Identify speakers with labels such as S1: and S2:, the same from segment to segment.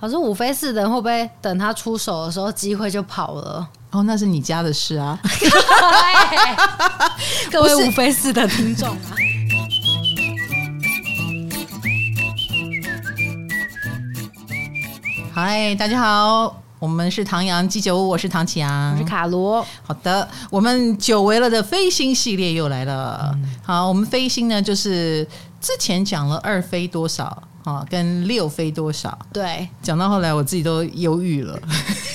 S1: 可是五飞四的人会不会等他出手的时候，机会就跑了？
S2: 哦，那是你家的事啊！
S1: 各位五飞四的听众啊，
S2: 嗨，大家好，我们是唐阳鸡酒屋，我是唐启阳，
S1: 我是卡罗。
S2: 好的，我们久违了的飞星系列又来了。嗯、好，我们飞星呢，就是之前讲了二飞多少。啊，跟六飞多少？
S1: 对，
S2: 讲到后来我自己都忧郁了，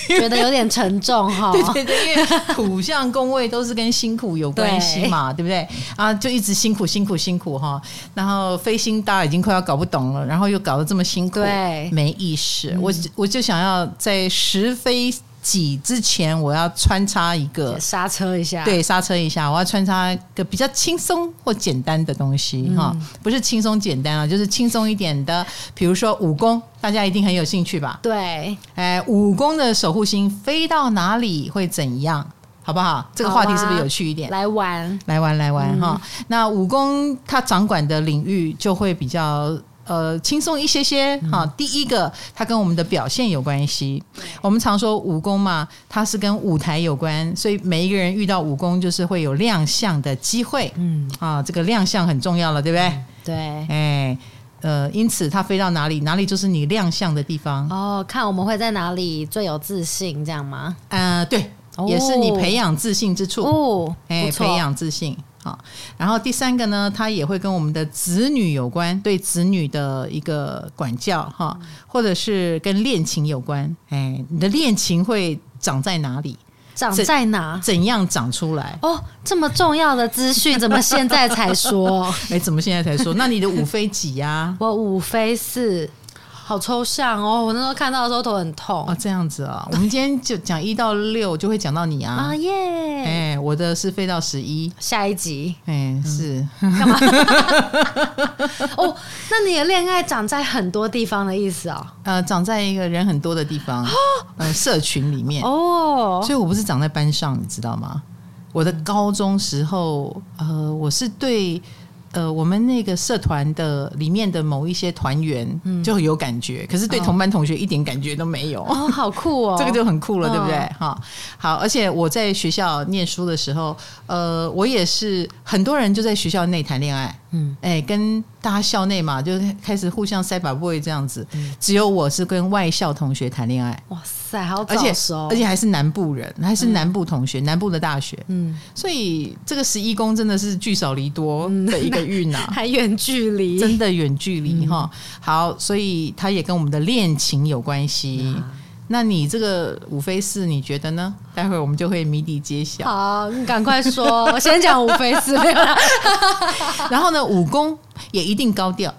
S1: 觉得有点沉重哈。
S2: 对对对，因为土象宫位都是跟辛苦有关系嘛，对，对不对？啊，就一直辛苦辛苦辛苦哈。然后飞星大家已经快要搞不懂了，然后又搞得这么辛苦，对，没意识。嗯、我我就想要在十飞。几之前我要穿插一个
S1: 刹车一下，
S2: 对，刹车一下，我要穿插一个比较轻松或简单的东西哈，嗯、不是轻松简单啊，就是轻松一点的，比如说武功，大家一定很有兴趣吧？
S1: 对，
S2: 哎，武功的守护星飞到哪里会怎样？好不好？这个话题是不是有趣一点？
S1: 来玩，
S2: 来玩，来玩哈。嗯、那武功它掌管的领域就会比较。呃，轻松一些些哈。嗯、第一个，它跟我们的表现有关系。我们常说武功嘛，它是跟舞台有关，所以每一个人遇到武功，就是会有亮相的机会。嗯，啊，这个亮相很重要了，对不对？嗯、
S1: 对，
S2: 哎，呃，因此它飞到哪里，哪里就是你亮相的地方。
S1: 哦，看我们会在哪里最有自信，这样吗？
S2: 呃，对，哦、也是你培养自信之处。哦，哎，
S1: 错
S2: 培养自信。好，然后第三个呢，它也会跟我们的子女有关，对子女的一个管教哈，或者是跟恋情有关。哎，你的恋情会长在哪里？
S1: 长在哪？
S2: 怎样长出来？
S1: 哦，这么重要的资讯，怎么现在才说？
S2: 哎，怎么现在才说？那你的五飞几呀、啊？
S1: 我五飞四。好抽象哦！我那时候看到的时候头很痛
S2: 哦。这样子啊，我们今天就讲一到六，就会讲到你啊。
S1: 啊耶！
S2: 哎，我的是飞到十一，
S1: 下一集。
S2: 哎，是
S1: 干嘛？哦，那你的恋爱长在很多地方的意思哦？
S2: 呃，长在一个人很多的地方，呃，社群里面哦。所以我不是长在班上，你知道吗？我的高中时候，呃，我是对。呃，我们那个社团的里面的某一些团员就有感觉，嗯、可是对同班同学一点感觉都没有。
S1: 哦，好酷哦！
S2: 这个就很酷了，对不对？哈、
S1: 哦，
S2: 好，而且我在学校念书的时候，呃，我也是很多人就在学校内谈恋爱。嗯，哎，跟大家校内嘛，就开始互相塞把 boy 这样子。嗯、只有我是跟外校同学谈恋爱。
S1: 哇塞，好早熟，
S2: 而且还是南部人，还是南部同学，嗯、南部的大学。嗯，所以这个十一宫真的是聚少离多的一个运呐、啊，
S1: 还远距离，
S2: 真的远距离哈。嗯、好，所以它也跟我们的恋情有关系。嗯那你这个五飞四，你觉得呢？待会儿我们就会谜底揭晓。
S1: 好，你赶快说，我先讲五飞四。
S2: 然后呢，武功也一定高调，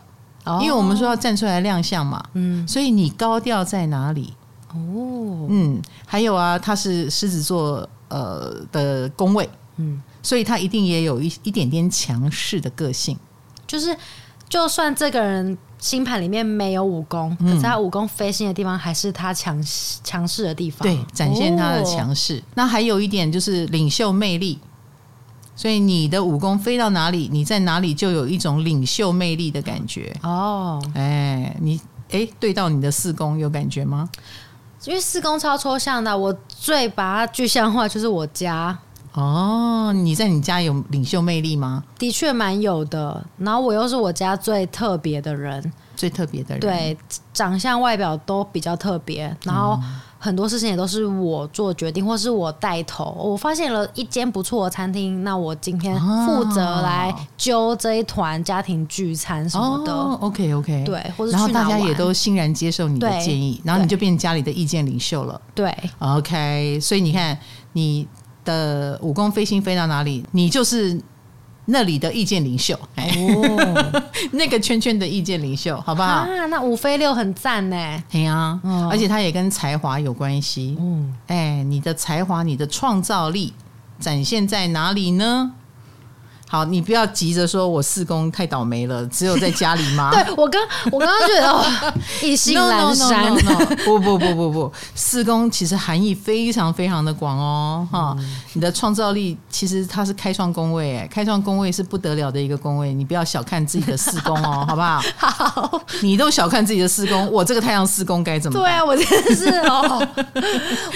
S2: 哦、因为我们说要站出来亮相嘛。嗯，所以你高调在哪里？哦，嗯，还有啊，他是狮子座呃的宫位，嗯，所以他一定也有一一点点强势的个性，
S1: 就是就算这个人。星盘里面没有武功，可是他武功飞星的地方还是他强强势的地方，
S2: 对，展现他的强势。哦、那还有一点就是领袖魅力，所以你的武功飞到哪里，你在哪里就有一种领袖魅力的感觉哦。哎，你哎对到你的四宫有感觉吗？
S1: 因为四宫超抽象的，我最把它具象化就是我家。
S2: 哦，你在你家有领袖魅力吗？
S1: 的确蛮有的。然后我又是我家最特别的人，
S2: 最特别的人，
S1: 对，长相外表都比较特别。然后很多事情也都是我做决定，或是我带头。我发现了一间不错的餐厅，那我今天负责来揪这一团家庭聚餐什么的。
S2: 哦，OK OK，
S1: 对，或者
S2: 然后大家也都欣然接受你的建
S1: 议，
S2: 然后你就变成家里的意见领袖了。
S1: 对
S2: ，OK，所以你看你。的武功飞星飞到哪里，你就是那里的意见领袖哦，那个圈圈的意见领袖，好不好？
S1: 啊，那五飞六很赞呢。
S2: 对啊，哦、而且它也跟才华有关系。嗯，哎，你的才华、你的创造力展现在哪里呢？好，你不要急着说我四宫太倒霉了，只有在家里吗？
S1: 对我刚我刚刚觉得哦，意兴阑珊。
S2: 不不不不不，四宫其实含义非常非常的广哦，哈、嗯，你的创造力其实它是开创宫位，哎，开创宫位是不得了的一个宫位，你不要小看自己的四宫哦，好不好？好，你都小看自己的四宫，我这个太阳四宫该怎么办？
S1: 对啊，我真的是哦，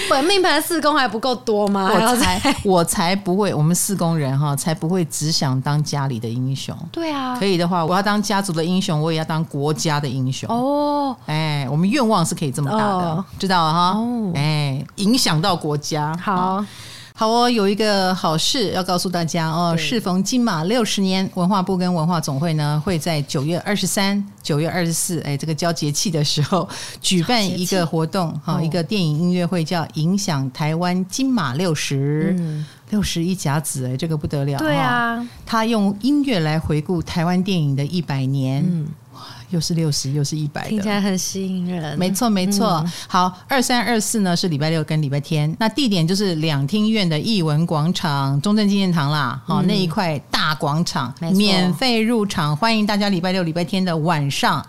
S1: 本命盘四宫还不够多吗？
S2: 我才我才不会，我们四宫人哈才不会只想。想当家里的英雄，
S1: 对啊，
S2: 可以的话，我要当家族的英雄，我也要当国家的英雄。哦。哎，我们愿望是可以这么大的，哦、知道了哈。哦，哎，影响到国家，
S1: 好
S2: 好哦。有一个好事要告诉大家哦，适逢金马六十年，文化部跟文化总会呢会在九月二十三、九月二十四，哎，这个交节气的时候举办一个活动哈，一个电影音乐会，叫《影响台湾金马六十》。嗯六十一甲子哎，这个不得了！
S1: 对啊，
S2: 他用音乐来回顾台湾电影的一百年，又是六十，又是一百，
S1: 听起来很吸引人。
S2: 没错，没错。嗯、好，二三二四呢是礼拜六跟礼拜天，那地点就是两厅院的艺文广场、中正纪念堂啦，好、嗯、那一块大广场，免费入场，欢迎大家礼拜六、礼拜天的晚上。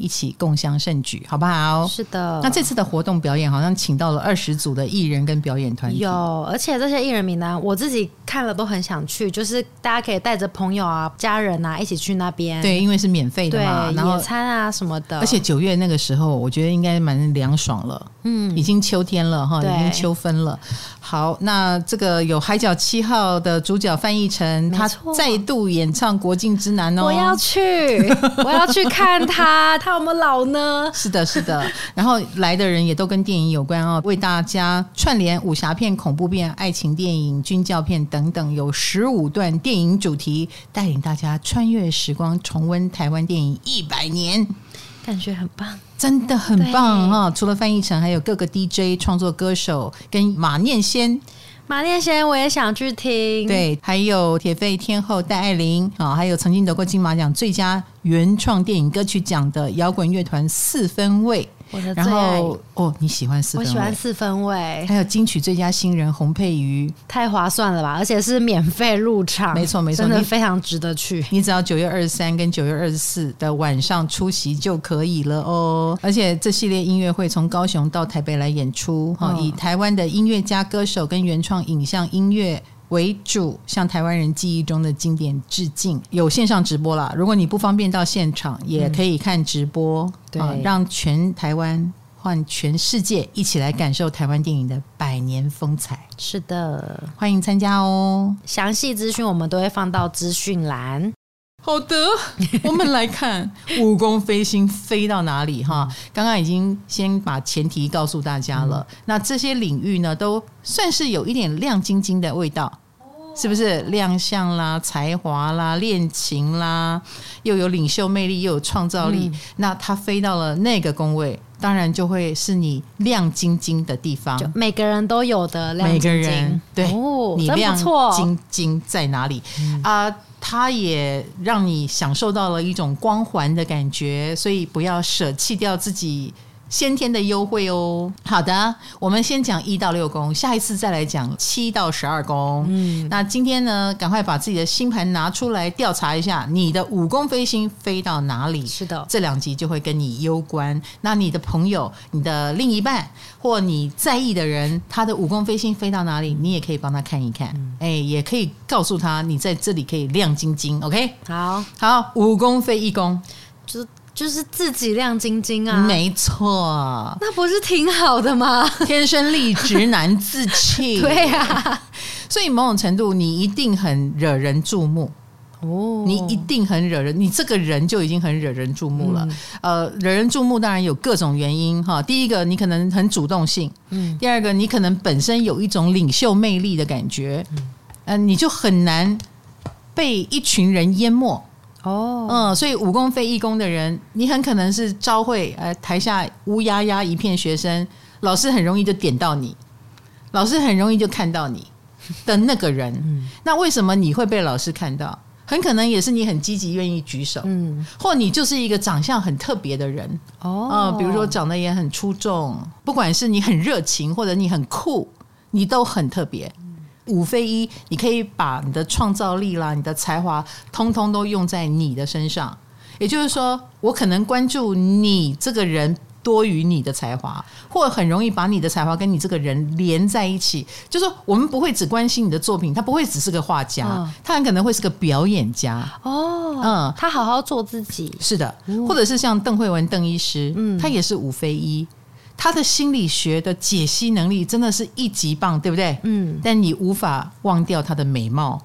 S2: 一起共襄盛举，好不好？
S1: 是的。
S2: 那这次的活动表演好像请到了二十组的艺人跟表演团体，
S1: 有，而且这些艺人名单我自己看了都很想去，就是大家可以带着朋友啊、家人啊一起去那边。
S2: 对，因为是免费的嘛，然后
S1: 野餐啊什么的。
S2: 而且九月那个时候，我觉得应该蛮凉爽了。嗯，已经秋天了哈，已经秋分了。好，那这个有《海角七号》的主角范逸臣，他再度演唱《国境之南》哦，
S1: 我要去，我要去看他。他有没有老呢？
S2: 是的，是的。然后来的人也都跟电影有关哦，为大家串联武侠片、恐怖片、爱情电影、军教片等等，有十五段电影主题，带领大家穿越时光，重温台湾电影一百年，
S1: 感觉很棒，
S2: 真的很棒哈！除了翻译成，还有各个 DJ 创作歌手跟马念先。
S1: 马念先，我也想去听。
S2: 对，还有铁肺天后戴爱玲啊，还有曾经得过金马奖最佳原创电影歌曲奖的摇滚乐团四分卫。
S1: 我的
S2: 然后哦，你喜欢四？
S1: 我喜欢四分位。
S2: 还有金曲最佳新人洪佩瑜，
S1: 太划算了吧！而且是免费入场，
S2: 没错没错，
S1: 真的非常值得去。
S2: 你，你只要九月二十三跟九月二十四的晚上出席就可以了哦。而且这系列音乐会从高雄到台北来演出，哈、哦，以台湾的音乐家、歌手跟原创影像音乐。为主，向台湾人记忆中的经典致敬。有线上直播啦，如果你不方便到现场，也可以看直播。嗯、对、啊，让全台湾换全世界一起来感受台湾电影的百年风采。
S1: 是的，
S2: 欢迎参加哦！
S1: 详细资讯我们都会放到资讯栏。
S2: 好的，我们来看武功飞星飞到哪里哈。刚刚已经先把前提告诉大家了，嗯、那这些领域呢，都算是有一点亮晶晶的味道，是不是？亮相啦，才华啦，恋情啦，又有领袖魅力，又有创造力。嗯、那它飞到了那个宫位，当然就会是你亮晶晶的地方。
S1: 就每个人都有的亮晶晶，
S2: 每个人对，
S1: 哦、
S2: 你亮晶晶在哪里啊？嗯它也让你享受到了一种光环的感觉，所以不要舍弃掉自己先天的优惠哦。好的，我们先讲一到六宫，下一次再来讲七到十二宫。嗯，那今天呢，赶快把自己的星盘拿出来调查一下，你的五宫飞星飞到哪里？
S1: 是的，这
S2: 两集就会跟你攸关。那你的朋友、你的另一半或你在意的人，他的五宫飞星飞到哪里，你也可以帮他看一看。哎、嗯，也可以告诉他，你在这里可以亮晶晶。OK，
S1: 好，
S2: 好，五宫飞一宫，
S1: 就就是自己亮晶晶啊，
S2: 没错，
S1: 那不是挺好的吗？
S2: 天生丽质难自弃，
S1: 对呀、啊，
S2: 所以某种程度你一定很惹人注目。哦，你一定很惹人，你这个人就已经很惹人注目了。嗯、呃，惹人注目当然有各种原因哈，第一个你可能很主动性，嗯，第二个你可能本身有一种领袖魅力的感觉，嗯、呃，你就很难被一群人淹没。哦，嗯，所以五功非一宫的人，你很可能是招会，呃，台下乌压压一片学生，老师很容易就点到你，老师很容易就看到你的那个人。嗯，那为什么你会被老师看到？很可能也是你很积极，愿意举手，嗯，或你就是一个长相很特别的人。哦，嗯，比如说长得也很出众，不管是你很热情或者你很酷，你都很特别。五非一，你可以把你的创造力啦、你的才华，通通都用在你的身上。也就是说，我可能关注你这个人。多于你的才华，或很容易把你的才华跟你这个人连在一起。就是说我们不会只关心你的作品，他不会只是个画家，嗯、他很可能会是个表演家。
S1: 哦，嗯，他好好做自己。
S2: 是的，或者是像邓慧文邓医师，嗯，他也是五非一，他的心理学的解析能力真的是一级棒，对不对？嗯，但你无法忘掉他的美貌。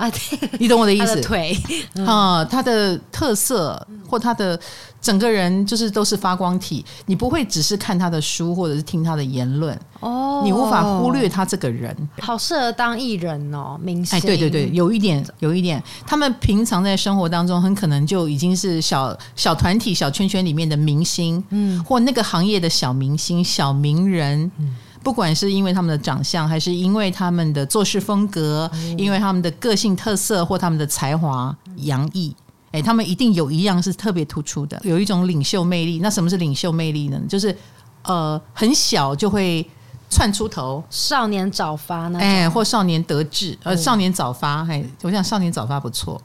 S2: 啊，你懂我的意思？他
S1: 的腿
S2: 啊，他的特色或他的整个人就是都是发光体，你不会只是看他的书或者是听他的言论哦，你无法忽略他这个人。
S1: 好适合当艺人哦，明星。
S2: 哎，对对对，有一点，有一点，他们平常在生活当中很可能就已经是小小团体、小圈圈里面的明星，嗯，或那个行业的小明星、小名人，嗯。不管是因为他们的长相，还是因为他们的做事风格，嗯、因为他们的个性特色或他们的才华洋溢，哎，他们一定有一样是特别突出的，有一种领袖魅力。那什么是领袖魅力呢？就是呃，很小就会窜出头，
S1: 少年早发呢？
S2: 哎，或少年得志，呃，少年早发。哎，我想少年早发不错。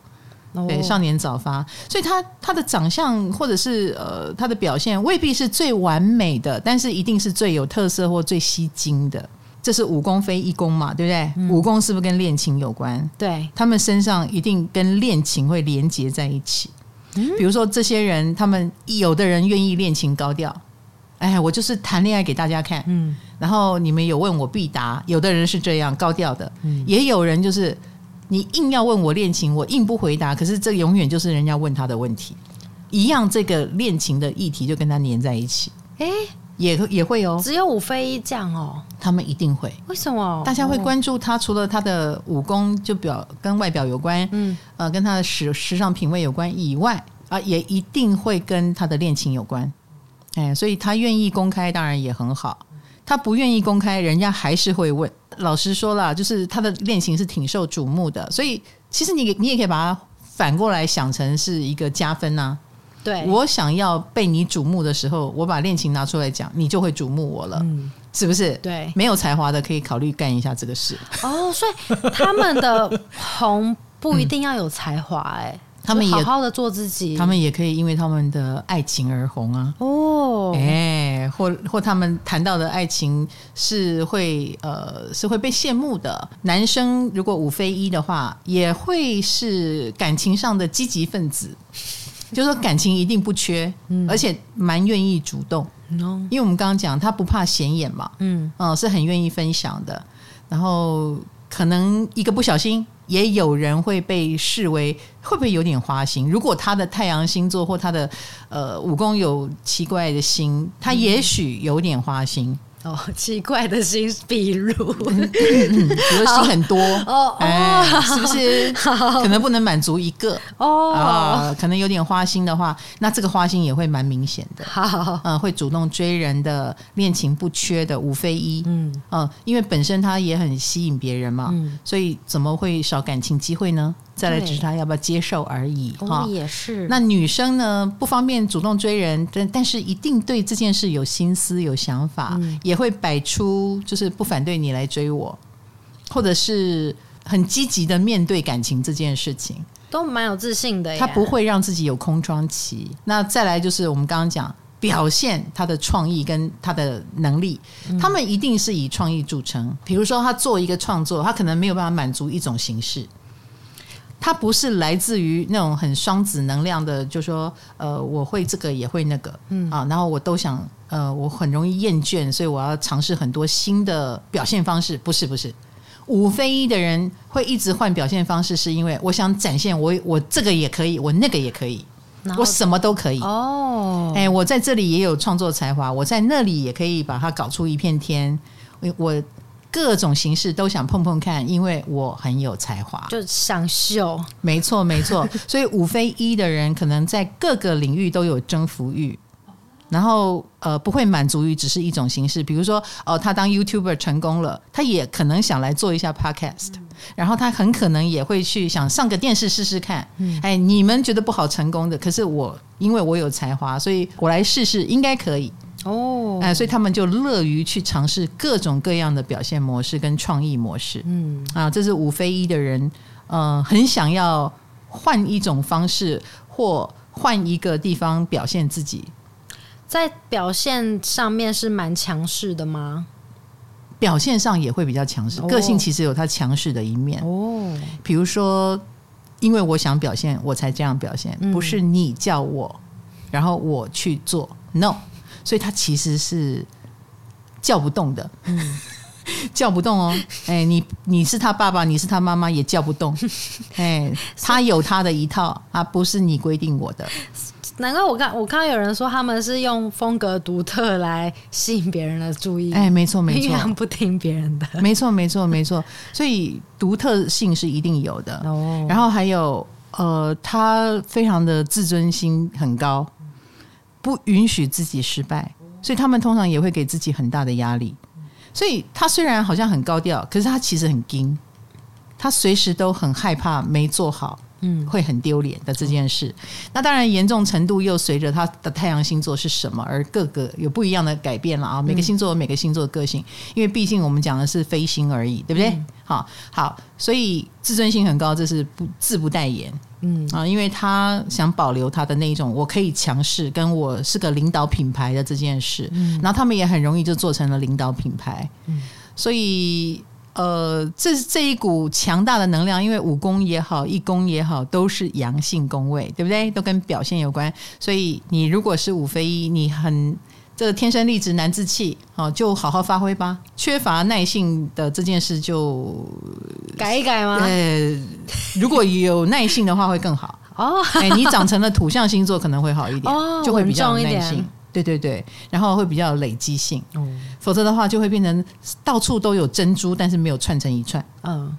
S2: 对，少年早发，所以他他的长相或者是呃他的表现未必是最完美的，但是一定是最有特色或最吸睛的。这是武功非一功嘛，对不对？嗯、五宫是不是跟恋情有关？
S1: 对，
S2: 他们身上一定跟恋情会连接在一起。嗯、比如说这些人，他们有的人愿意恋情高调，哎，我就是谈恋爱给大家看，嗯，然后你们有问我必答。有的人是这样高调的，嗯，也有人就是。你硬要问我恋情，我硬不回答。可是这永远就是人家问他的问题，一样这个恋情的议题就跟他粘在一起。哎、欸，也也会哦，
S1: 只有五非一这样哦，
S2: 他们一定会。
S1: 为什么？
S2: 大家会关注他？除了他的武功就表跟外表有关，嗯，呃，跟他的时时尚品味有关以外，啊、呃，也一定会跟他的恋情有关。哎，所以他愿意公开，当然也很好。他不愿意公开，人家还是会问。老实说了，就是他的恋情是挺受瞩目的，所以其实你你也可以把它反过来想成是一个加分呐、啊。
S1: 对，
S2: 我想要被你瞩目的时候，我把恋情拿出来讲，你就会瞩目我了，嗯、是不是？
S1: 对，
S2: 没有才华的可以考虑干一下这个事。
S1: 哦，所以他们的红不一定要有才华、欸，哎、嗯。他们也好好的做自己，
S2: 他们也可以因为他们的爱情而红啊！哦，哎，或或他们谈到的爱情是会呃是会被羡慕的。男生如果五非一的话，也会是感情上的积极分子，就是说感情一定不缺，嗯、而且蛮愿意主动。嗯、因为我们刚刚讲他不怕显眼嘛，嗯，嗯、呃，是很愿意分享的。然后可能一个不小心。也有人会被视为会不会有点花心？如果他的太阳星座或他的呃武功有奇怪的星，他也许有点花心。
S1: 哦，奇怪的心，比如，
S2: 比如心很多。哦，哎，是不是？可能不能满足一个。哦，啊，可能有点花心的话，那这个花心也会蛮明显的。好，嗯，会主动追人的，恋情不缺的，五非一，嗯，嗯，因为本身他也很吸引别人嘛，所以怎么会少感情机会呢？再来只是他要不要接受而已哈，
S1: 哦、也是。
S2: 那女生呢，不方便主动追人，但但是一定对这件事有心思、有想法，嗯、也会摆出就是不反对你来追我，或者是很积极的面对感情这件事情，
S1: 都蛮有自信的。
S2: 他不会让自己有空窗期。那再来就是我们刚刚讲表现他的创意跟他的能力，嗯、他们一定是以创意著称。比如说他做一个创作，他可能没有办法满足一种形式。他不是来自于那种很双子能量的，就说呃，我会这个也会那个，嗯啊，然后我都想呃，我很容易厌倦，所以我要尝试很多新的表现方式。不是不是，五非一的人会一直换表现方式，是因为我想展现我我这个也可以，我那个也可以，我什么都可以哦。哎，我在这里也有创作才华，我在那里也可以把它搞出一片天。我。各种形式都想碰碰看，因为我很有才华，
S1: 就想秀。
S2: 没错，没错。所以五非一的人可能在各个领域都有征服欲，然后呃不会满足于只是一种形式。比如说哦，他当 YouTuber 成功了，他也可能想来做一下 Podcast，嗯，然后他很可能也会去想上个电视试试看。嗯，哎，你们觉得不好成功的，可是我因为我有才华，所以我来试试，应该可以。
S1: 哦，
S2: 哎，所以他们就乐于去尝试各种各样的表现模式跟创意模式。嗯啊，这是五非一的人，呃，很想要换一种方式或换一个地方表现自己。
S1: 在表现上面是蛮强势的吗？
S2: 表现上也会比较强势，个性其实有他强势的一面哦。比如说，因为我想表现，我才这样表现，不是你叫我，然后我去做，no。所以他其实是叫不动的，嗯，叫不动哦。哎，你你是他爸爸，你是他妈妈，也叫不动。哎，他有他的一套啊，不是你规定我的。
S1: 难怪我看我看到有人说他们是用风格独特来吸引别人的注意。
S2: 哎，
S1: 没错没错，不听别人的。
S2: 没错没错没错，所以独特性是一定有的。哦，然后还有呃，他非常的自尊心很高，不允许自己失败，所以他们通常也会给自己很大的压力。所以他虽然好像很高调，可是他其实很惊，他随时都很害怕没做好。嗯，会很丢脸的这件事。那当然，严重程度又随着他的太阳星座是什么而各个有不一样的改变了啊。每个星座有每个星座的个性，因为毕竟我们讲的是飞星而已，对不对？好好，所以自尊心很高，这是不自不待言。嗯啊，因为他想保留他的那一种我可以强势，跟我是个领导品牌的这件事。嗯，然后他们也很容易就做成了领导品牌。嗯，所以。呃，这这一股强大的能量，因为五宫也好，一宫也好，都是阳性宫位，对不对？都跟表现有关。所以你如果是五非一，你很这个天生丽质难自弃，好，就好好发挥吧。缺乏耐性的这件事就
S1: 改一改吗？
S2: 呃，如果有耐性的话，会更好。哦，哎，你长成了土象星座可能会好一点，哦，就会比较有耐性。对对对，然后会比较有累积性，嗯，否则的话就会变成到处都有珍珠，但是没有串成一串，嗯，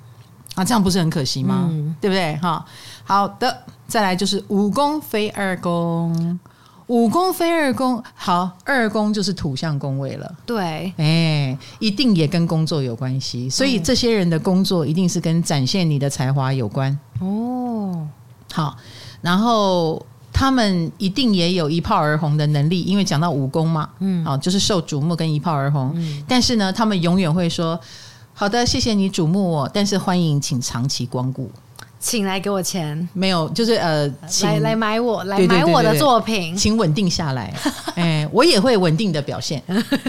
S2: 啊，这样不是很可惜吗？嗯，对不对？哈，好的，再来就是五宫飞二宫，五宫非二宫，好，二宫就是土象宫位了，
S1: 对，
S2: 哎，一定也跟工作有关系，所以这些人的工作一定是跟展现你的才华有关，哦，好，然后。他们一定也有一炮而红的能力，因为讲到武功嘛，嗯，好，就是受瞩目跟一炮而红。嗯，但是呢，他们永远会说：“好的，谢谢你瞩目我，但是欢迎请长期光顾。”
S1: 请来给我钱，
S2: 没有，就是呃，请
S1: 来来买我，来买我的作品，
S2: 请稳定下来。哎，我也会稳定的表现，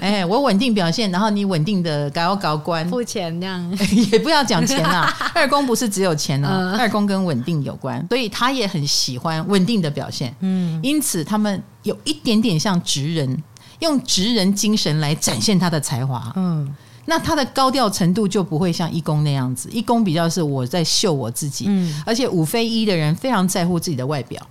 S2: 哎，我稳定表现，然后你稳定的搞搞关，
S1: 付钱这样，
S2: 也不要讲钱啊。二宫不是只有钱啊，二宫跟稳定有关，所以他也很喜欢稳定的表现。嗯，因此他们有一点点像职人，用职人精神来展现他的才华。嗯。那他的高调程度就不会像一公那样子，一公比较是我在秀我自己，嗯，而且五非一的人非常在乎自己的外表，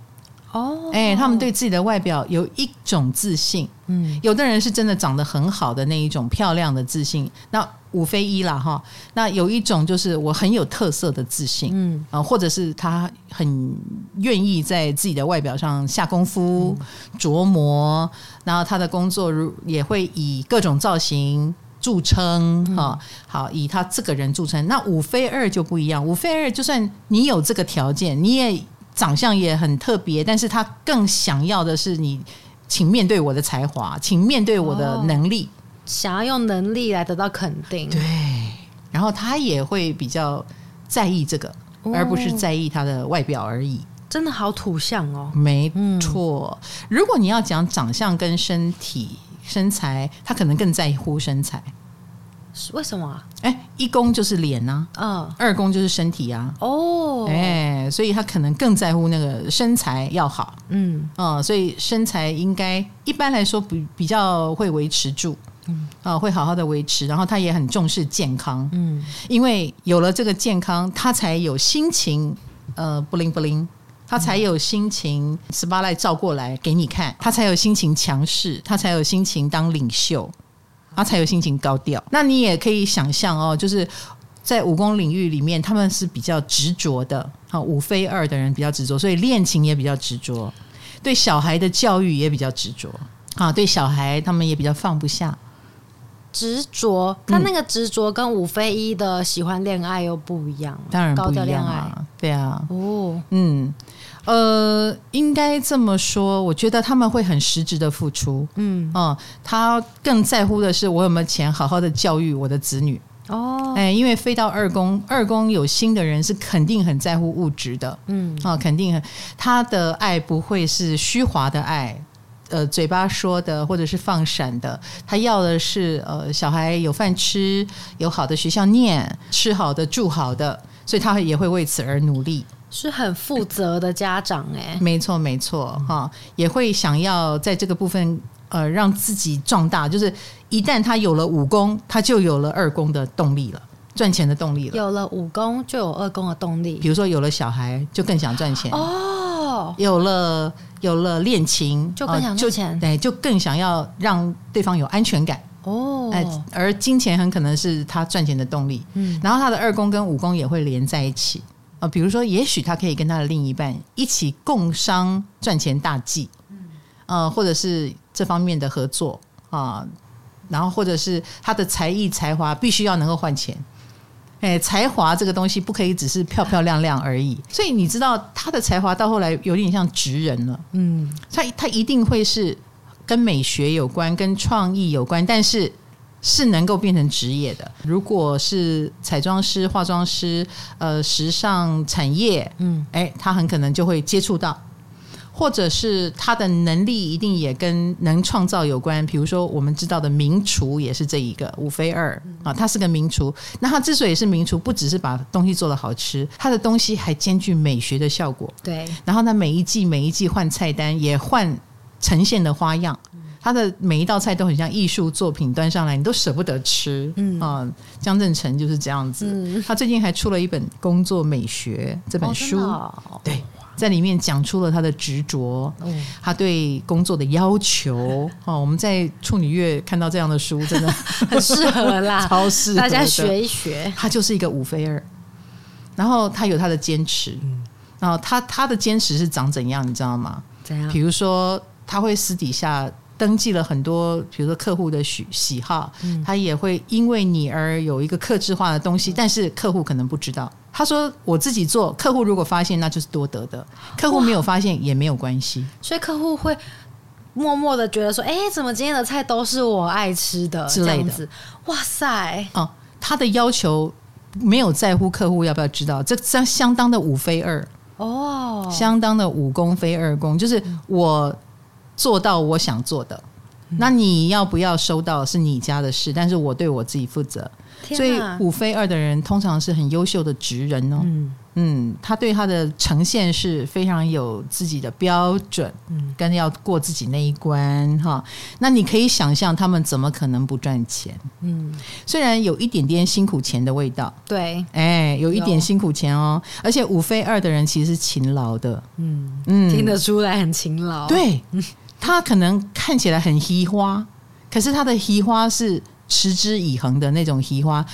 S2: 哦，哎，他们对自己的外表有一种自信，嗯，有的人是真的长得很好的那一种漂亮的自信，那五非一啦哈，那有一种就是我很有特色的自信，嗯。啊，或者是他很愿意在自己的外表上下功夫琢磨，然后他的工作如也会以各种造型。著称哈，好，以他这个人著称。那五非二就不一样，五非二就算你有这个条件，你也长相也很特别，但是他更想要的是你，请面对我的才华，请面对我的能力，
S1: 哦，想要用能力来得到肯定。
S2: 对，然后他也会比较在意这个，哦，而不是在意他的外表而已。
S1: 真的好土象哦，
S2: 没错。嗯，如果你要讲长相跟身体。身材，他可能更在乎身材，
S1: 为什么？
S2: 哎，一宫就是脸呐，嗯，二宫就是身体啊，哦，哎，所以他可能更在乎那个身材要好，嗯，哦，所以身材应该一般来说比比较会维持住，嗯，啊，会好好的维持，然后他也很重视健康，嗯，因为有了这个健康，他才有心情，呃，不灵不灵。他才有心情 s p a 来照过来给你看，他才有心情强势，他才有心情当领袖，他才有心情高调。那你也可以想象哦，就是在武功领域里面，他们是比较执着的。好，五非二的人比较执着，所以恋情也比较执着，对小孩的教育也比较执着。啊，对小孩他们也比较放不下。
S1: 执着，他那个执着跟五非一的喜欢恋爱又不一样，
S2: 当然不一样啊。对啊，
S1: 哦，
S2: 嗯，呃，应该这么说，我觉得他们会很实质的付出，
S1: 嗯，
S2: 嗯，他更在乎的是我有没有钱好好的教育我的子女。
S1: 哦，
S2: 哎，因为飞到二宫，二宫有心的人是肯定很在乎物质的，
S1: 嗯，
S2: 啊，肯定很，他的爱不会是虚华的爱，呃，嘴巴说的或者是放闪的，他要的是呃，小孩有饭吃，有好的学校念，吃好的住好的，所以他也会为此而努力，
S1: 是很负责的家长哎，
S2: 没错没错哈，也会想要在这个部分。呃，让自己壮大，就是一旦他有了武功，他就有了二宫的动力了，赚钱的动力了。
S1: 有了武功，就有二宫的动力。
S2: 比如说，有了小孩，就更想赚钱
S1: 哦。
S2: 有了有了恋情，
S1: 就更想赚钱。
S2: 对，就更想要让对方有安全感
S1: 哦。
S2: 哎，而金钱很可能是他赚钱的动力。嗯，然后他的二宫跟五宫也会连在一起啊、呃。比如说，也许他可以跟他的另一半一起共商赚钱大计。嗯，呃，或者是。这方面的合作啊，然后或者是他的才艺才华必须要能够换钱，哎，才华这个东西不可以只是漂漂亮亮而已。所以你知道他的才华到后来有点像职人了，嗯，他他一定会是跟美学有关、跟创意有关，但是是能够变成职业的。如果是彩妆师、化妆师，呃，时尚产业，嗯，哎，他很可能就会接触到。或者是他的能力一定也跟能创造有关，比如说我们知道的名厨也是这一个五非二啊，他是个名厨。那他之所以是名厨，不只是把东西做得好吃，他的东西还兼具美学的效果。
S1: 对，
S2: 然后呢每一季每一季换菜单，也换呈现的花样，他的每一道菜都很像艺术作品，端上来你都舍不得吃。嗯啊，江振成就是这样子。他最近还出了一本《工作美学》这本书，对。在里面讲出了他的执着，他对工作的要求。哦，我们在处女月看到这样的书，真的
S1: 很适合啦，
S2: 超适合，
S1: 大家学一学。
S2: 他就是一个五飞二，然后他有他的坚持，然后他他的坚持是长怎样，你知道吗？
S1: 怎样？
S2: 比如说，他会私底下登记了很多，比如说客户的喜喜好，他也会因为你而有一个克制化的东西，但是客户可能不知道。他说：“我自己做，客户如果发现，那就是多得的；客户没有发现也没有关系。
S1: 所以客户会默默的觉得说：‘哎，怎么今天的菜都是我爱吃的？’
S2: 之类的。
S1: 哇塞！
S2: 哦，他的要求没有在乎客户要不要知道，这相相当的五非二
S1: 哦，
S2: 相当的五公非二公，就是我做到我想做的，那你要不要收到是你家的事，但是我对我自己负责。”所以五飞二的人通常是很优秀的职人哦，嗯，嗯，他对他的呈现是非常有自己的标准，嗯，跟要过自己那一关哈。那你可以想象他们怎么可能不赚钱？嗯，虽然有一点点辛苦钱的味道，
S1: 对，
S2: 哎，有一点辛苦钱哦。而且五飞二的人其实是勤劳的，
S1: 嗯。嗯，听得出来很勤劳。
S2: 对，他可能看起来很稀花，可是他的稀花是。持之以恒的那种移花，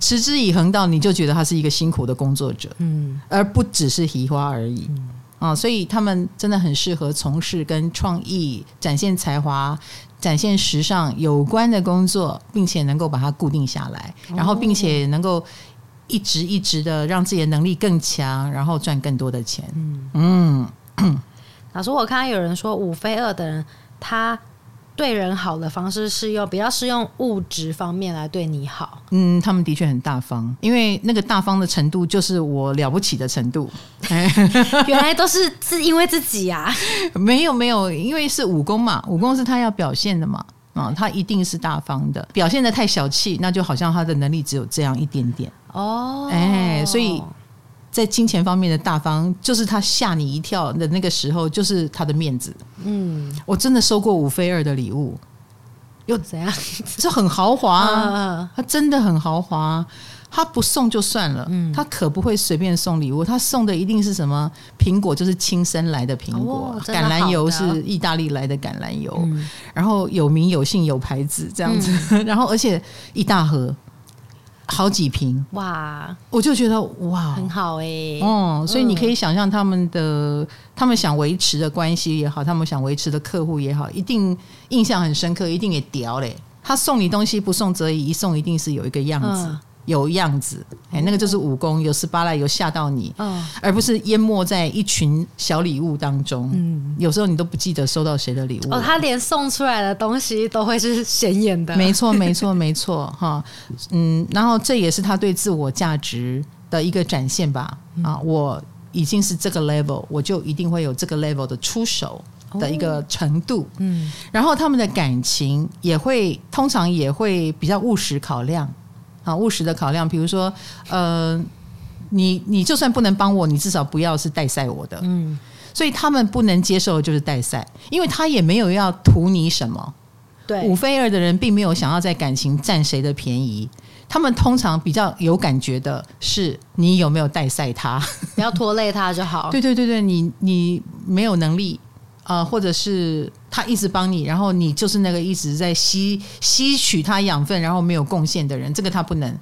S2: 持之以恒到你就觉得他是一个辛苦的工作者，嗯，而不只是移花而已，嗯，啊，所以他们真的很适合从事跟创意、展现才华、展现时尚有关的工作，并且能够把它固定下来，然后并且能够一直一直的让自己的能力更强，然后赚更多的钱。嗯，嗯，
S1: 老师，我看到有人说五飞二的人，他。对人好的方式是用比较是用物质方面来对你好。
S2: 嗯，他们的确很大方，因为那个大方的程度就是我了不起的程度。
S1: 原来都是是因为自己呀、啊？
S2: 没有没有，因为是武功嘛，武功是他要表现的嘛，啊，他一定是大方的，表现的太小气，那就好像他的能力只有这样一点点。哦，哎，所以。在金钱方面的大方，就是他吓你一跳的那个时候，就是他的面子。嗯，我真的收过五菲二的礼物，
S1: 又怎样？
S2: 这很豪华啊！他真的很豪华，他不送就算了，他可不会随便送礼物。他送的一定是什么？苹果就是亲身来的苹果，橄榄油是意大利来的橄榄油，然后有名有姓有牌子这样子，然后而且一大盒。好几瓶哇！我就觉得哇，
S1: 很好哎、欸。
S2: 哦、嗯，所以你可以想象他们的，嗯、他们想维持的关系也好，他们想维持的客户也好，一定印象很深刻，一定也屌嘞。他送你东西不送则已，一送一定是有一个样子。有样子，哎，那个就是武功有十八来，有吓到你，
S1: 嗯，
S2: 而不是淹没在一群小礼物当中。
S1: 嗯，
S2: 有时候你都不记得收到谁的礼物。
S1: 哦，他连送出来的东西都会是显眼的。
S2: 没错，没错，没错，哈，嗯，然后这也是他对自我价值的一个展现吧。啊，我已经是这个 level，我就一定会有这个 level 的出手。的一个程度，
S1: 嗯，
S2: 然后他们的感情也会通常也会比较务实考量，啊，务实的考量，比如说，呃，你你就算不能帮我，你至少不要是带赛我的，
S1: 嗯，
S2: 所以他们不能接受的就是带赛，因为他也没有要图你什么，
S1: 对，
S2: 五非二的人并没有想要在感情占谁的便宜，他们通常比较有感觉的是你有没有带赛他，
S1: 不要拖累他就好，
S2: 对对对对，你你没有能力。呃，或者是他一直帮你，然后你就是那个一直在吸吸取他养分，然后没有贡献的人，这个他不能。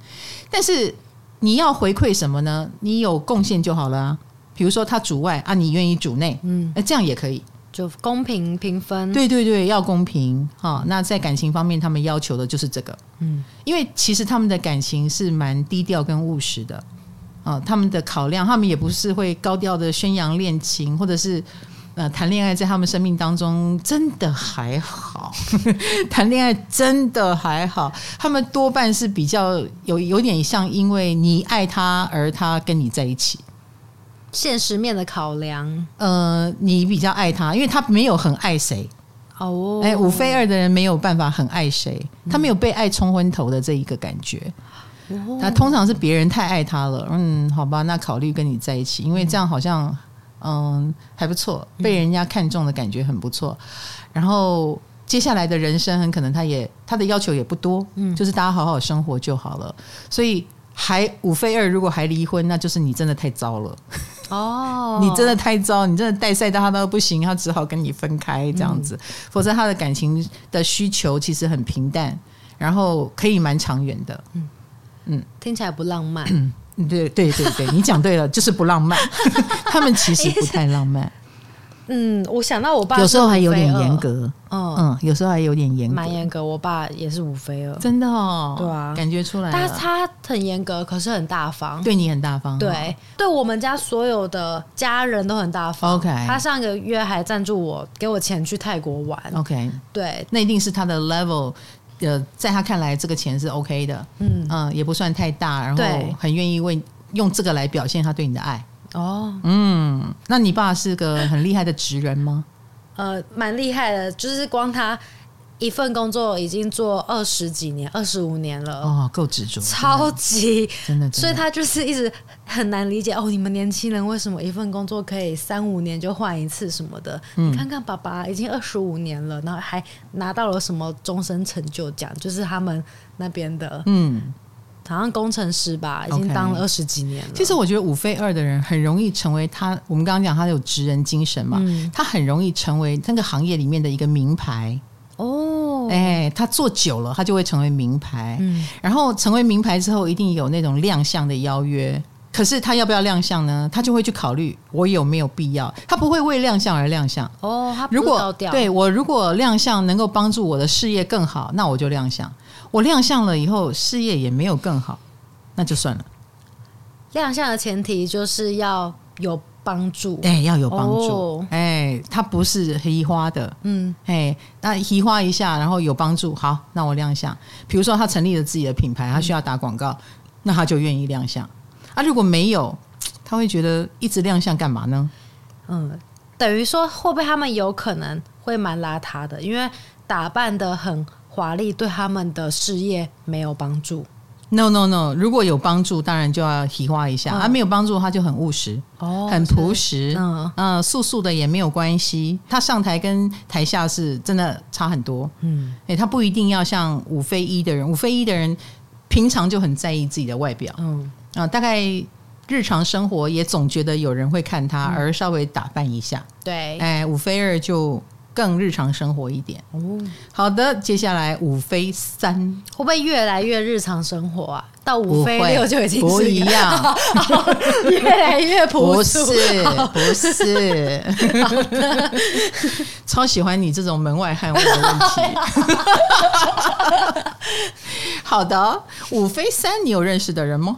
S2: 但是你要回馈什么呢？你有贡献就好了啊。比如说他主外啊，你愿意主内，嗯，这样也可以，
S1: 就公平平分。
S2: 对对对，要公平哈。那在感情方面，他们要求的就是这个，嗯，因为其实他们的感情是蛮低调跟务实的啊。他们的考量，他们也不是会高调的宣扬恋情，或者是。呃，谈恋爱在他们生命当中真的还好，谈恋爱真的还好，他们多半是比较有有点像，因为你爱他而他跟你在一起，
S1: 现实面的考量。
S2: 呃，你比较爱他，因为他没有很爱谁
S1: 哦，
S2: 哎，五非二的人没有办法很爱谁，他没有被爱冲昏头的这一个感觉，他通常是别人太爱他了，嗯，好吧，那考虑跟你在一起，因为这样好像。嗯，还不错，被人家看中的感觉很不错。嗯、然后接下来的人生很可能他也他的要求也不多，嗯，就是大家好好生活就好了。所以还五非二，如果还离婚，那就是你真的太糟了哦，你真的太糟，你真的带赛到他都不行，他只好跟你分开这样子。嗯、否则他的感情的需求其实很平淡，然后可以蛮长远的。嗯
S1: 嗯，听起来不浪漫。
S2: 对对对对，你讲对了，就是不浪漫。他们其实不太浪漫。
S1: 嗯，我想到我爸
S2: 有时候还有点严格，
S1: 嗯
S2: 嗯，有时候还有点严格，
S1: 蛮严格。我爸也是五非二，
S2: 真的哦，
S1: 对啊，
S2: 感觉出来。
S1: 但是他很严格，可是很大方，
S2: 对你很大方，
S1: 对，对我们家所有的家人都很大方。
S2: OK，
S1: 他上个月还赞助我，给我钱去泰国玩。
S2: OK，
S1: 对，
S2: 那一定是他的 level。呃，在他看来，这个钱是 OK 的，嗯嗯、呃，也不算太大，然后很愿意为用这个来表现他对你的爱。哦，嗯，那你爸是个很厉害的职人吗？
S1: 呃，蛮厉害的，就是光他。一份工作已经做二十几年，二十五年了。
S2: 哦，够执着，
S1: 超级。
S2: 真的，
S1: 所以他就是一直很难理解哦，你们年轻人为什么一份工作可以三五年就换一次什么的？嗯、你看看爸爸已经二十五年了，然后还拿到了什么终身成就奖，就是他们那边的，嗯，好像工程师吧，已经当了二十几年了。
S2: 其实我觉得五非二的人很容易成为他，我们刚刚讲他有职人精神嘛，嗯、他很容易成为那个行业里面的一个名牌。哦，哎，他做久了，他就会成为名牌。嗯，然后成为名牌之后，一定有那种亮相的邀约。可是他要不要亮相呢？他就会去考虑我有没有必要。他不会为亮相而亮相。
S1: 哦，他
S2: 如果对我如果亮相能够帮助我的事业更好，那我就亮相。我亮相了以后，事业也没有更好，那就算了。
S1: 亮相的前提就是要有。帮助
S2: 哎，要有帮助哎，他不是黑花的，嗯，哎，那黑花一下，然后有帮助，好，那我亮相。比如说他成立了自己的品牌，他需要打广告，那他就愿意亮相。啊，如果没有，他会觉得一直亮相干嘛呢？
S1: 嗯，等于说会不会他们有可能会蛮邋遢的，因为打扮的很华丽，对他们的事业没有帮助。
S2: No no no！如果有帮助，当然就要提花一下；嗯、啊，没有帮助，他就很务实，哦，很朴实，嗯。嗯，素素的也没有关系。他上台跟台下是真的差很多，嗯，哎、欸，他不一定要像五非一的人，五非一的人平常就很在意自己的外表，嗯。啊，大概日常生活也总觉得有人会看他，而稍微打扮一下，
S1: 对，
S2: 哎，五非二就。更日常生活一点哦。好的，接下来五飞三
S1: 会不会越来越日常生活啊？到五飞六就已经
S2: 不一样，
S1: 越来越朴素。
S2: 不是，不是。超喜欢你这种门外汉问的问题。好的，五飞三，你有认识的人吗？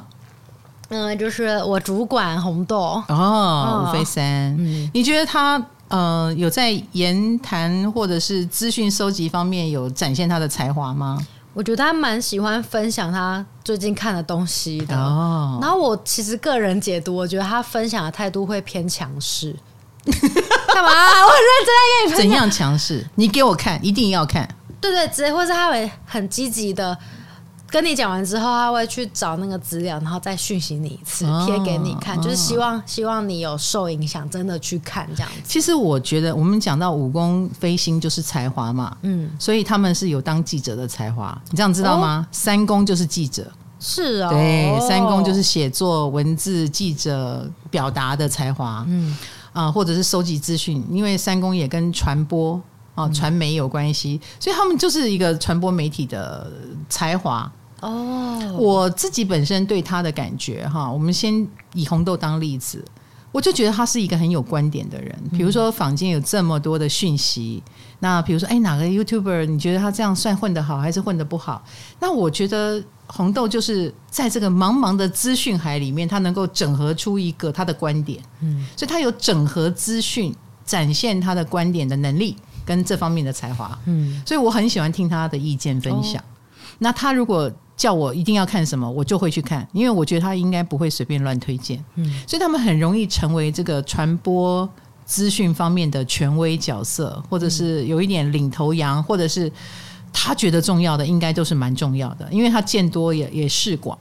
S1: 嗯，就是我主管红豆
S2: 哦，五飞三，
S1: 嗯，
S2: 你觉得他呃有在言谈或者是资讯收集方面有展现他的才华吗？
S1: 我觉得他蛮喜欢分享他最近看的东西的
S2: 哦。
S1: 然后我其实个人解读，我觉得他分享的态度会偏强势。干嘛？我很认真在跟你分享。
S2: 怎样强势？你给我看，一定要看。
S1: 对对，直接或是他会很积极的跟你讲完之后，他会去找那个资料，然后再讯息你一次，贴给你看，就是希望希望你有受影响，真的去看这样。子。
S2: 其实我觉得，我们讲到武功飞星就是才华嘛，嗯，所以他们是有当记者的才华，你这样知道吗？哦、三公就是记者，
S1: 是啊、哦，
S2: 对，三公就是写作、文字、记者表达的才华，嗯。啊，或者是收集资讯，因为三公也跟传播。哦，传媒有关系，所以他们就是一个传播媒体的才华哦。我自己本身对他的感觉哈，我们先以红豆当例子，我就觉得他是一个很有观点的人。比如说坊间有这么多的讯息，那比如说哎，哪个 YouTuber 你觉得他这样算混得好还是混得不好？那我觉得红豆就是在这个茫茫的资讯海里面，他能够整合出一个他的观点，嗯，所以他有整合资讯、展现他的观点的能力。跟这方面的才华，嗯，所以我很喜欢听他的意见分享。哦、那他如果叫我一定要看什么，我就会去看，因为我觉得他应该不会随便乱推荐。嗯，所以他们很容易成为这个传播资讯方面的权威角色，或者是有一点领头羊，或者是他觉得重要的，应该都是蛮重要的，因为他见多也也识广，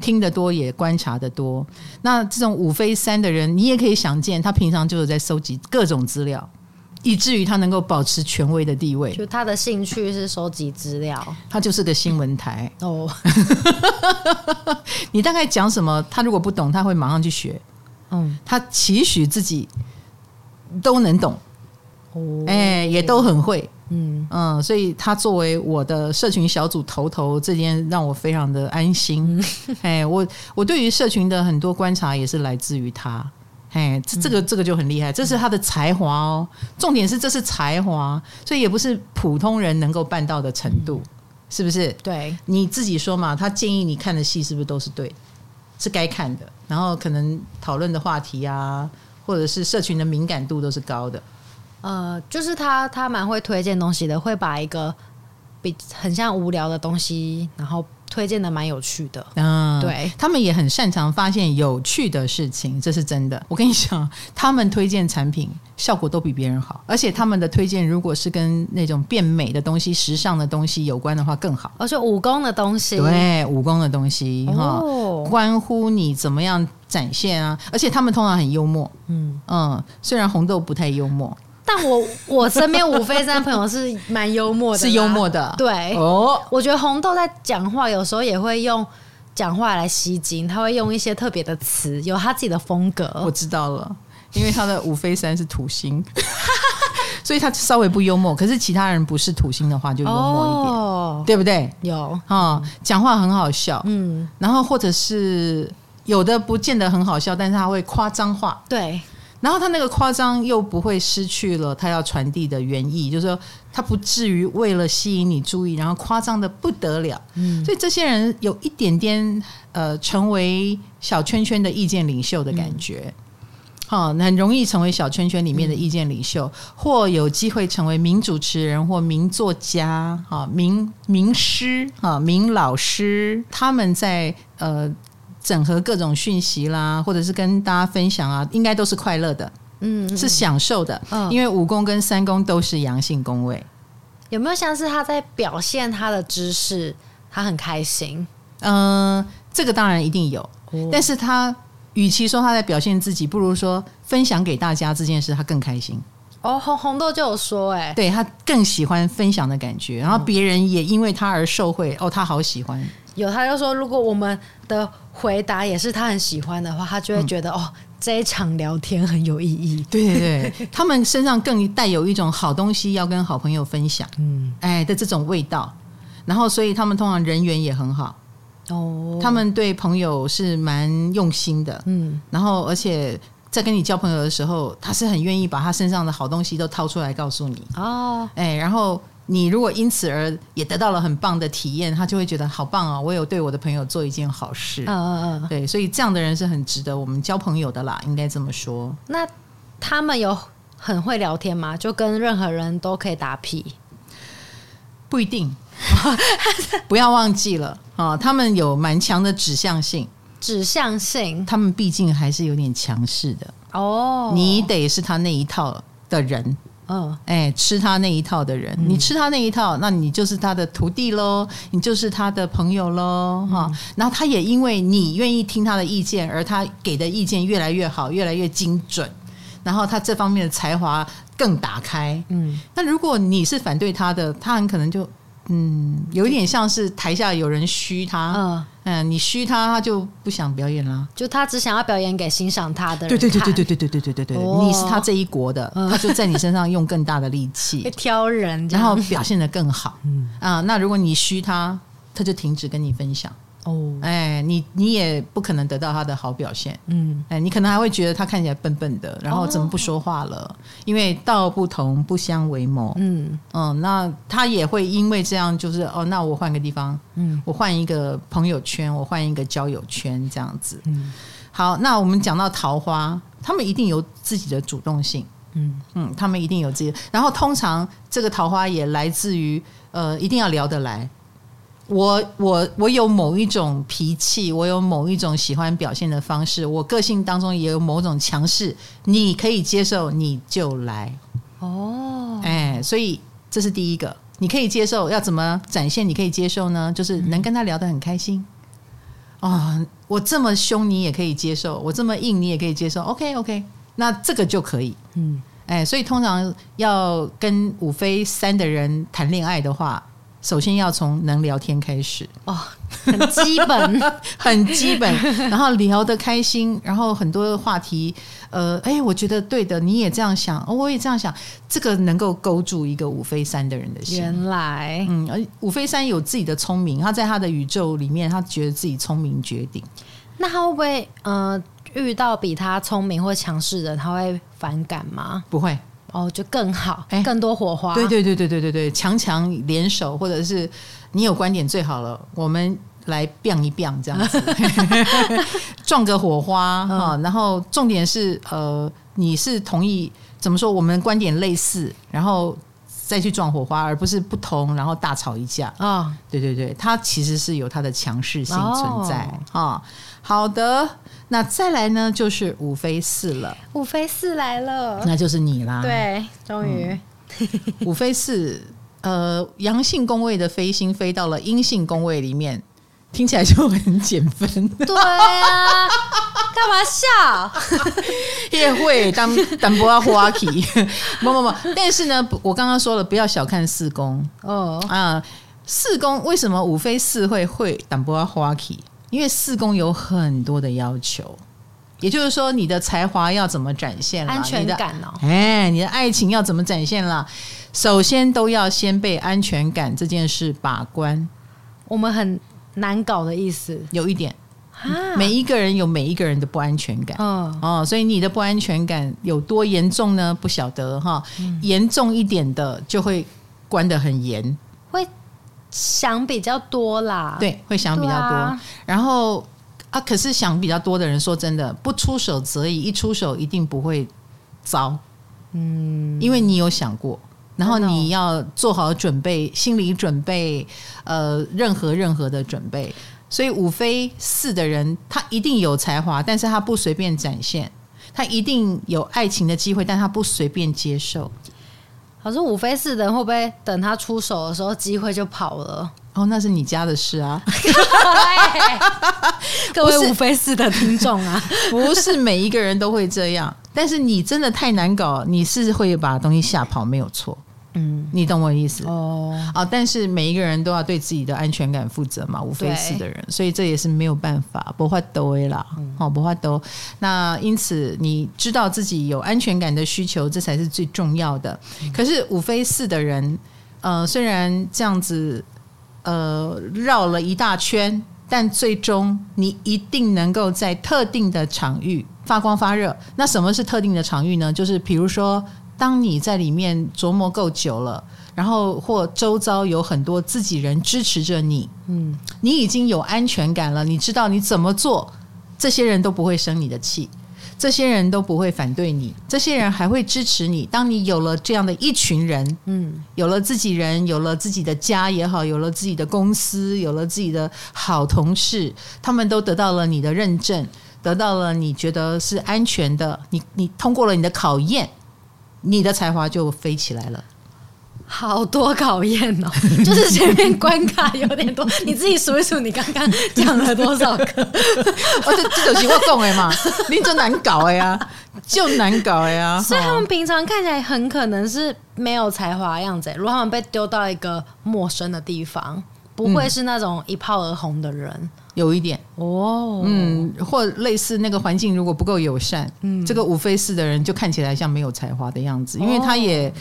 S2: 听得多也观察得多。那这种五飞三的人，你也可以想见，他平常就是在收集各种资料。以至于他能够保持权威的地位，
S1: 就他的兴趣是收集资料，
S2: 他就是个新闻台
S1: 哦。
S2: 你大概讲什么，他如果不懂，他会马上去学。嗯，他期许自己都能懂，哦，哎，也都很会。嗯嗯，所以他作为我的社群小组头头，这件让我非常的安心。哎，我我对于社群的很多观察也是来自于他。哎，这这个这个就很厉害，这是他的才华哦。重点是这是才华，所以也不是普通人能够办到的程度，是不是？
S1: 对，
S2: 你自己说嘛。他建议你看的戏是不是都是对，是该看的？然后可能讨论的话题啊，或者是社群的敏感度都是高的。
S1: 呃，就是他他蛮会推荐东西的，会把一个比很像无聊的东西，然后。推荐的蛮有趣的，嗯，对，
S2: 他们也很擅长发现有趣的事情，这是真的。我跟你讲，他们推荐产品效果都比别人好，而且他们的推荐如果是跟那种变美的东西、时尚的东西有关的话更好，
S1: 而且武功的东西，
S2: 对，武功的东西哈，哦，关乎你怎么样展现啊，而且他们通常很幽默，嗯嗯，虽然红豆不太幽默。
S1: 但我我身边五飞山朋友是蛮幽默的，
S2: 是幽默的，
S1: 对哦。我觉得红豆在讲话有时候也会用讲话来吸睛，他会用一些特别的词，有他自己的风格。
S2: 我知道了，因为他的五飞山是土星，所以他稍微不幽默。可是其他人不是土星的话，就幽默一点，哦、对不对？
S1: 有
S2: 啊、哦，讲话很好笑，嗯，然后或者是有的不见得很好笑，但是他会夸张化，
S1: 对。
S2: 然后他那个夸张又不会失去了他要传递的原意，就是说他不至于为了吸引你注意，然后夸张的不得了。嗯，所以这些人有一点点呃，成为小圈圈的意见领袖的感觉。好、嗯，很容易成为小圈圈里面的意见领袖，嗯、或有机会成为名主持人或名作家、哈名名师、哈名老师。他们在呃。整合各种讯息啦，或者是跟大家分享啊，应该都是快乐的，嗯，是享受的，嗯，因为五宫跟三宫都是阳性宫位。
S1: 有没有像是他在表现他的知识，他很开心？
S2: 嗯，这个当然一定有，哦，但是他与其说他在表现自己，不如说分享给大家这件事，他更开心。
S1: 哦，红红豆就有说，欸，哎，
S2: 对，他更喜欢分享的感觉，然后别人也因为他而受惠，哦，他好喜欢。
S1: 有，他就说，如果我们的回答也是他很喜欢的话，他就会觉得、嗯、哦，这一场聊天很有意义。
S2: 对对对，他们身上更带有一种好东西要跟好朋友分享，嗯，哎的这种味道。然后，所以他们通常人缘也很好。哦，他们对朋友是蛮用心的，嗯。然后，而且在跟你交朋友的时候，他是很愿意把他身上的好东西都掏出来告诉你。哦，哎，然后。你如果因此而也得到了很棒的体验，他就会觉得好棒哦，我有对我的朋友做一件好事。嗯嗯嗯，对，所以这样的人是很值得我们交朋友的啦，应该这么说。
S1: 那他们有很会聊天吗？就跟任何人都可以打屁？
S2: 不一定，不要忘记了啊，他们有蛮强的指向性。
S1: 指向性，
S2: 他们毕竟还是有点强势的哦。你得是他那一套的人，嗯，哎，吃他那一套的人，你吃他那一套，那你就是他的徒弟喽，你就是他的朋友喽，哈。然后他也因为你愿意听他的意见，而他给的意见越来越好，越来越精准，然后他这方面的才华更打开，嗯。那如果你是反对他的，他很可能就。嗯，有一点像是台下有人虚他，嗯嗯，你虚他，他就不想表演了，
S1: 就他只想要表演给欣赏他的人。
S2: 对对对对对对对对对对对，哦、你是他这一国的，嗯、他就在你身上用更大的力气
S1: 挑人，
S2: 然后表现的更好。嗯啊，那如果你虚他，他就停止跟你分享。哦，哎，你你也不可能得到他的好表现，嗯，哎，你可能还会觉得他看起来笨笨的，然后怎么不说话了？哦、因为道不同不相为谋，嗯。嗯，那他也会因为这样，就是哦，那我换个地方，嗯，我换一个朋友圈，我换一个交友圈，这样子，嗯，好，那我们讲到桃花，他们一定有自己的主动性，嗯。嗯，他们一定有自己，然后通常这个桃花也来自于呃，一定要聊得来。我我我有某一种脾气，我有某一种喜欢表现的方式，我个性当中也有某种强势，你可以接受你就来哦，哎，所以这是第一个，你可以接受，要怎么展现？你可以接受呢？就是能跟他聊得很开心啊，哦，我这么凶你也可以接受，我这么硬你也可以接受，OK OK，那这个就可以，嗯，哎，所以通常要跟五飞三的人谈恋爱的话。首先要从能聊天开始哦，
S1: 很基本，
S2: 很基本，然后聊得开心，然后很多的话题，呃，哎，我觉得对的，你也这样想，哦，我也这样想，这个能够勾住一个五飞三的人的心。
S1: 原来，
S2: 嗯，而五飞三有自己的聪明，他在他的宇宙里面，他觉得自己聪明绝顶。
S1: 那他会不会呃遇到比他聪明或强势的，他会反感吗？
S2: 不会。
S1: 哦，就更好，哎，更多火花。
S2: 对对对对对对对，强强联手，或者是你有观点最好了，我们来变一变这样子，撞个火花哈。嗯、然后重点是，呃，你是同意怎么说？我们观点类似，然后再去撞火花，而不是不同，然后大吵一架啊。哦、对对对，它其实是有它的强势性存在啊。哦好的，那再来呢，就是五飞四了。
S1: 五飞四来了，
S2: 那就是你啦。
S1: 对，终于、
S2: 嗯、五飞四，呃，阳性宫位的飞星飞到了阴性宫位里面，听起来就很减分。
S1: 对啊，干嘛笑？
S2: 也会当当不要花气，不不不。但是呢，我刚刚说了，不要小看四宫哦啊，四宫为什么五飞四会会当不要花气？因为四宫有很多的要求，也就是说，你的才华要怎么展现？
S1: 安全感哦，
S2: 哎，你的爱情要怎么展现了？首先都要先被安全感这件事把关。
S1: 我们很难搞的意思，
S2: 有一点，每一个人有每一个人的不安全感，嗯哦，所以你的不安全感有多严重呢？不晓得哈，严重一点的就会关得很严，
S1: 会。想比较多啦，
S2: 对，会想比较多。啊、然后啊，可是想比较多的人，说真的，不出手则已，一出手一定不会糟。嗯，因为你有想过，然后你要做好准备，心理准备，呃，任何任何的准备。所以五非四的人，他一定有才华，但是他不随便展现；他一定有爱情的机会，但他不随便接受。
S1: 可是五飞四的人会不会等他出手的时候，机会就跑了？
S2: 哦，那是你家的事啊！
S1: 各位五飞四的听众啊，
S2: 不是每一个人都会这样。但是你真的太难搞，你是会把东西吓跑，没有错。嗯，你懂我意思哦啊！但是每一个人都要对自己的安全感负责嘛，五非四的人，所以这也是没有办法，不会兜啦，好、嗯，不会兜。那因此你知道自己有安全感的需求，这才是最重要的。嗯、可是五非四的人，呃，虽然这样子，呃，绕了一大圈，但最终你一定能够在特定的场域发光发热。那什么是特定的场域呢？就是比如说。当你在里面琢磨够久了，然后或周遭有很多自己人支持着你，嗯，你已经有安全感了，你知道你怎么做，这些人都不会生你的气。这些人都不会反对你，这些人还会支持你。当你有了这样的一群人，嗯，有了自己人，有了自己的家也好，有了自己的公司，有了自己的好同事，他们都得到了你的认证，得到了你觉得是安全的，你你通过了你的考验，你的才华就飞起来了。
S1: 好多考验哦，就是前面关卡有点多，你自己数一数，你刚刚讲了多少个？
S2: 哦，这这种情况懂哎嘛，你就难搞哎呀，就难搞哎呀。
S1: 所以他们平常看起来很可能是没有才华的样子。如果他们被丢到一个陌生的地方，不会是那种一炮而红的人。嗯、
S2: 有一点。哦，嗯，或类似那个环境如果不够友善，嗯，这个五非四的人就看起来像没有才华的样子，因为他也。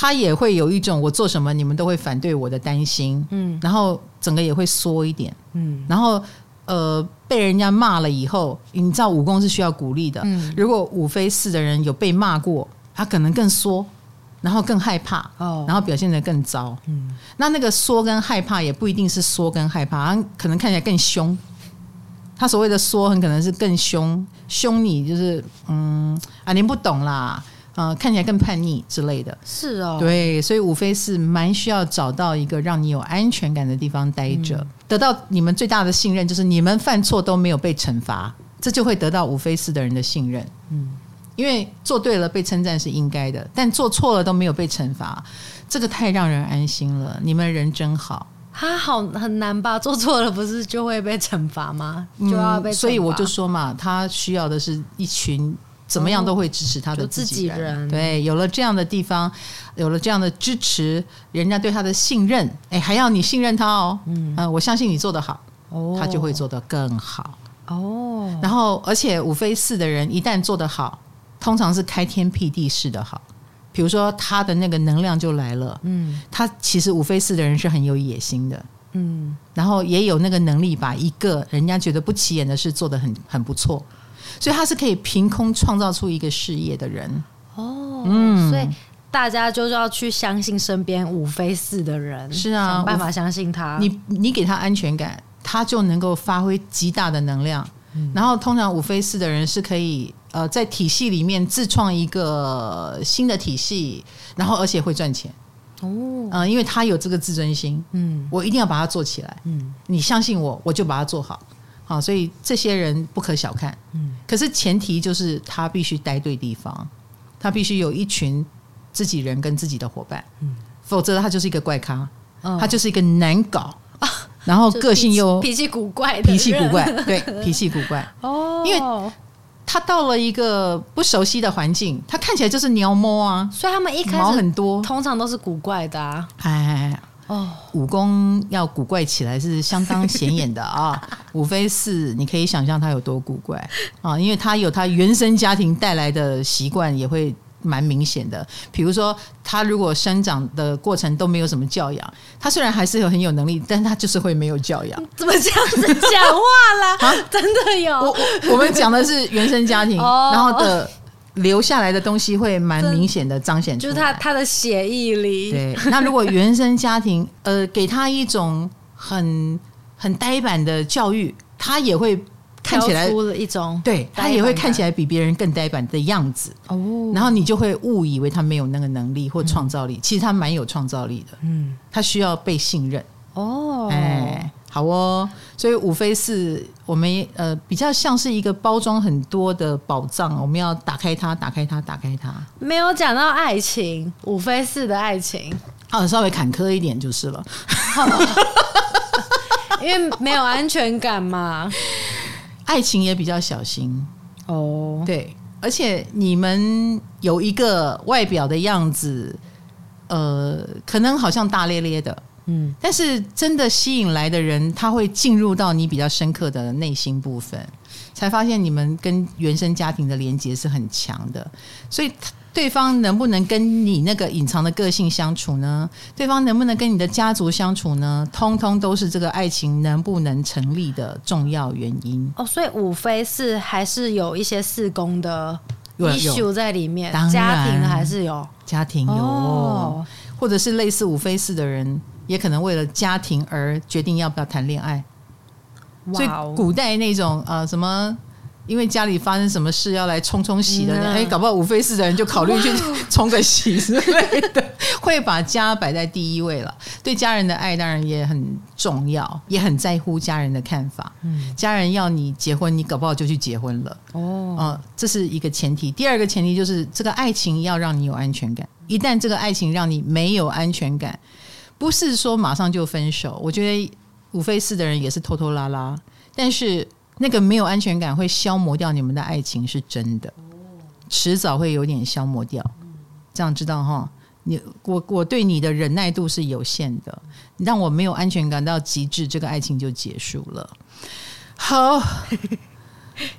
S2: 他也会有一种我做什么你们都会反对我的担心，嗯，然后整个也会缩一点，嗯，然后呃被人家骂了以后，你知道武功是需要鼓励的，嗯，如果五非四的人有被骂过，他可能更缩，然后更害怕，哦，然后表现得更糟，嗯，那那个缩跟害怕也不一定是缩跟害怕，他可能看起来更凶，他所谓的缩很可能是更凶，凶你就是嗯啊您不懂啦。呃，看起来更叛逆之类的，
S1: 是哦，
S2: 对，所以五非是蛮需要找到一个让你有安全感的地方待着，嗯、得到你们最大的信任，就是你们犯错都没有被惩罚，这就会得到五非四的人的信任。嗯，因为做对了被称赞是应该的，但做错了都没有被惩罚，这个太让人安心了。你们人真好，
S1: 他好很难吧？做错了不是就会被惩罚吗？就要被
S2: 所以我就说嘛，他需要的是一群。怎么样都会支持他的自己人，对，有了这样的地方，有了这样的支持，人家对他的信任，哎，还要你信任他哦。嗯、呃，我相信你做得好，哦、他就会做得更好。哦，然后而且五非四的人一旦做得好，通常是开天辟地式的好。比如说他的那个能量就来了。嗯，他其实五非四的人是很有野心的。嗯，然后也有那个能力把一个人家觉得不起眼的事做得很很不错。所以他是可以凭空创造出一个事业的人
S1: 哦，嗯，所以大家就是要去相信身边五非四的人，
S2: 是啊，
S1: 想办法相信他。
S2: 你你给他安全感，他就能够发挥极大的能量。嗯，然后通常五非四的人是可以呃在体系里面自创一个新的体系，然后而且会赚钱。哦，嗯，呃，因为他有这个自尊心，嗯，我一定要把它做起来，嗯，你相信我，我就把它做好。好，所以这些人不可小看。嗯，可是前提就是他必须待对地方，他必须有一群自己人跟自己的伙伴。嗯，否则他就是一个怪咖，他就是一个难搞，然后个性又
S1: 脾气古怪，
S2: 脾气古怪，对，脾气古怪。哦，因为他到了一个不熟悉的环境，他看起来就是鸟摸啊，
S1: 所以他们一开始
S2: 毛很多，
S1: 通常都是古怪的啊。
S2: 哎。哦，武功要古怪起来是相当显眼的啊！五非四，你可以想象他有多古怪啊，因为他有他原生家庭带来的习惯，也会蛮明显的。比如说，他如果生长的过程都没有什么教养，他虽然还是有很有能力，但是他就是会没有教养。
S1: 怎么这样子讲话啦？啊，真的有？
S2: 我我们讲的是原生家庭，哦、然后的。留下来的东西会蛮明显的彰显出来，
S1: 就是他他的血液里。
S2: 对，那如果原生家庭呃给他一种很很呆板的教育，他也会看起来
S1: 出了一种，
S2: 对，他也会看起来比别人更呆板的样子。哦，然后你就会误以为他没有那个能力或创造力，嗯、其实他蛮有创造力的。嗯，他需要被信任。哦，哎。好哦，所以五非四，我们呃比较像是一个包装很多的宝藏，我们要打开它，打开它，打开它。
S1: 没有讲到爱情，五非四的爱情，
S2: 啊，稍微坎坷一点就是了，
S1: 因为没有安全感嘛。
S2: 爱情也比较小心哦，对，而且你们有一个外表的样子，呃，可能好像大咧咧的。嗯，但是真的吸引来的人，他会进入到你比较深刻的内心部分，才发现你们跟原生家庭的连接是很强的。所以，对方能不能跟你那个隐藏的个性相处呢？对方能不能跟你的家族相处呢？通通都是这个爱情能不能成立的重要原因。
S1: 哦，所以五非四还是有一些四宫的
S2: 有
S1: issue 在里面，
S2: 当
S1: 家庭还是有，
S2: 家庭有，
S1: 哦
S2: 或者是类似五非四的人，也可能为了家庭而决定要不要谈恋爱。所以古代那种呃什么，因为家里发生什么事要来冲冲喜的，
S1: 嗯啊
S2: 哎、搞不好五非四的人就考虑去 冲个喜之类的，会把家摆在第一位了。对家人的爱当然也很重要，也很在乎家人的看法。
S1: 嗯
S2: 家人要你结婚，你搞不好就去结婚了。
S1: 哦，
S2: 呃，这是一个前提。第二个前提就是这个爱情要让你有安全感。一旦这个爱情让你没有安全感，不是说马上就分手。我觉得五非四的人也是拖拖拉拉，但是那个没有安全感会消磨掉你们的爱情，是真的，迟早会有点消磨掉。这样知道哈？你我我对你的忍耐度是有限的，你让我没有安全感到极致，这个爱情就结束了。好。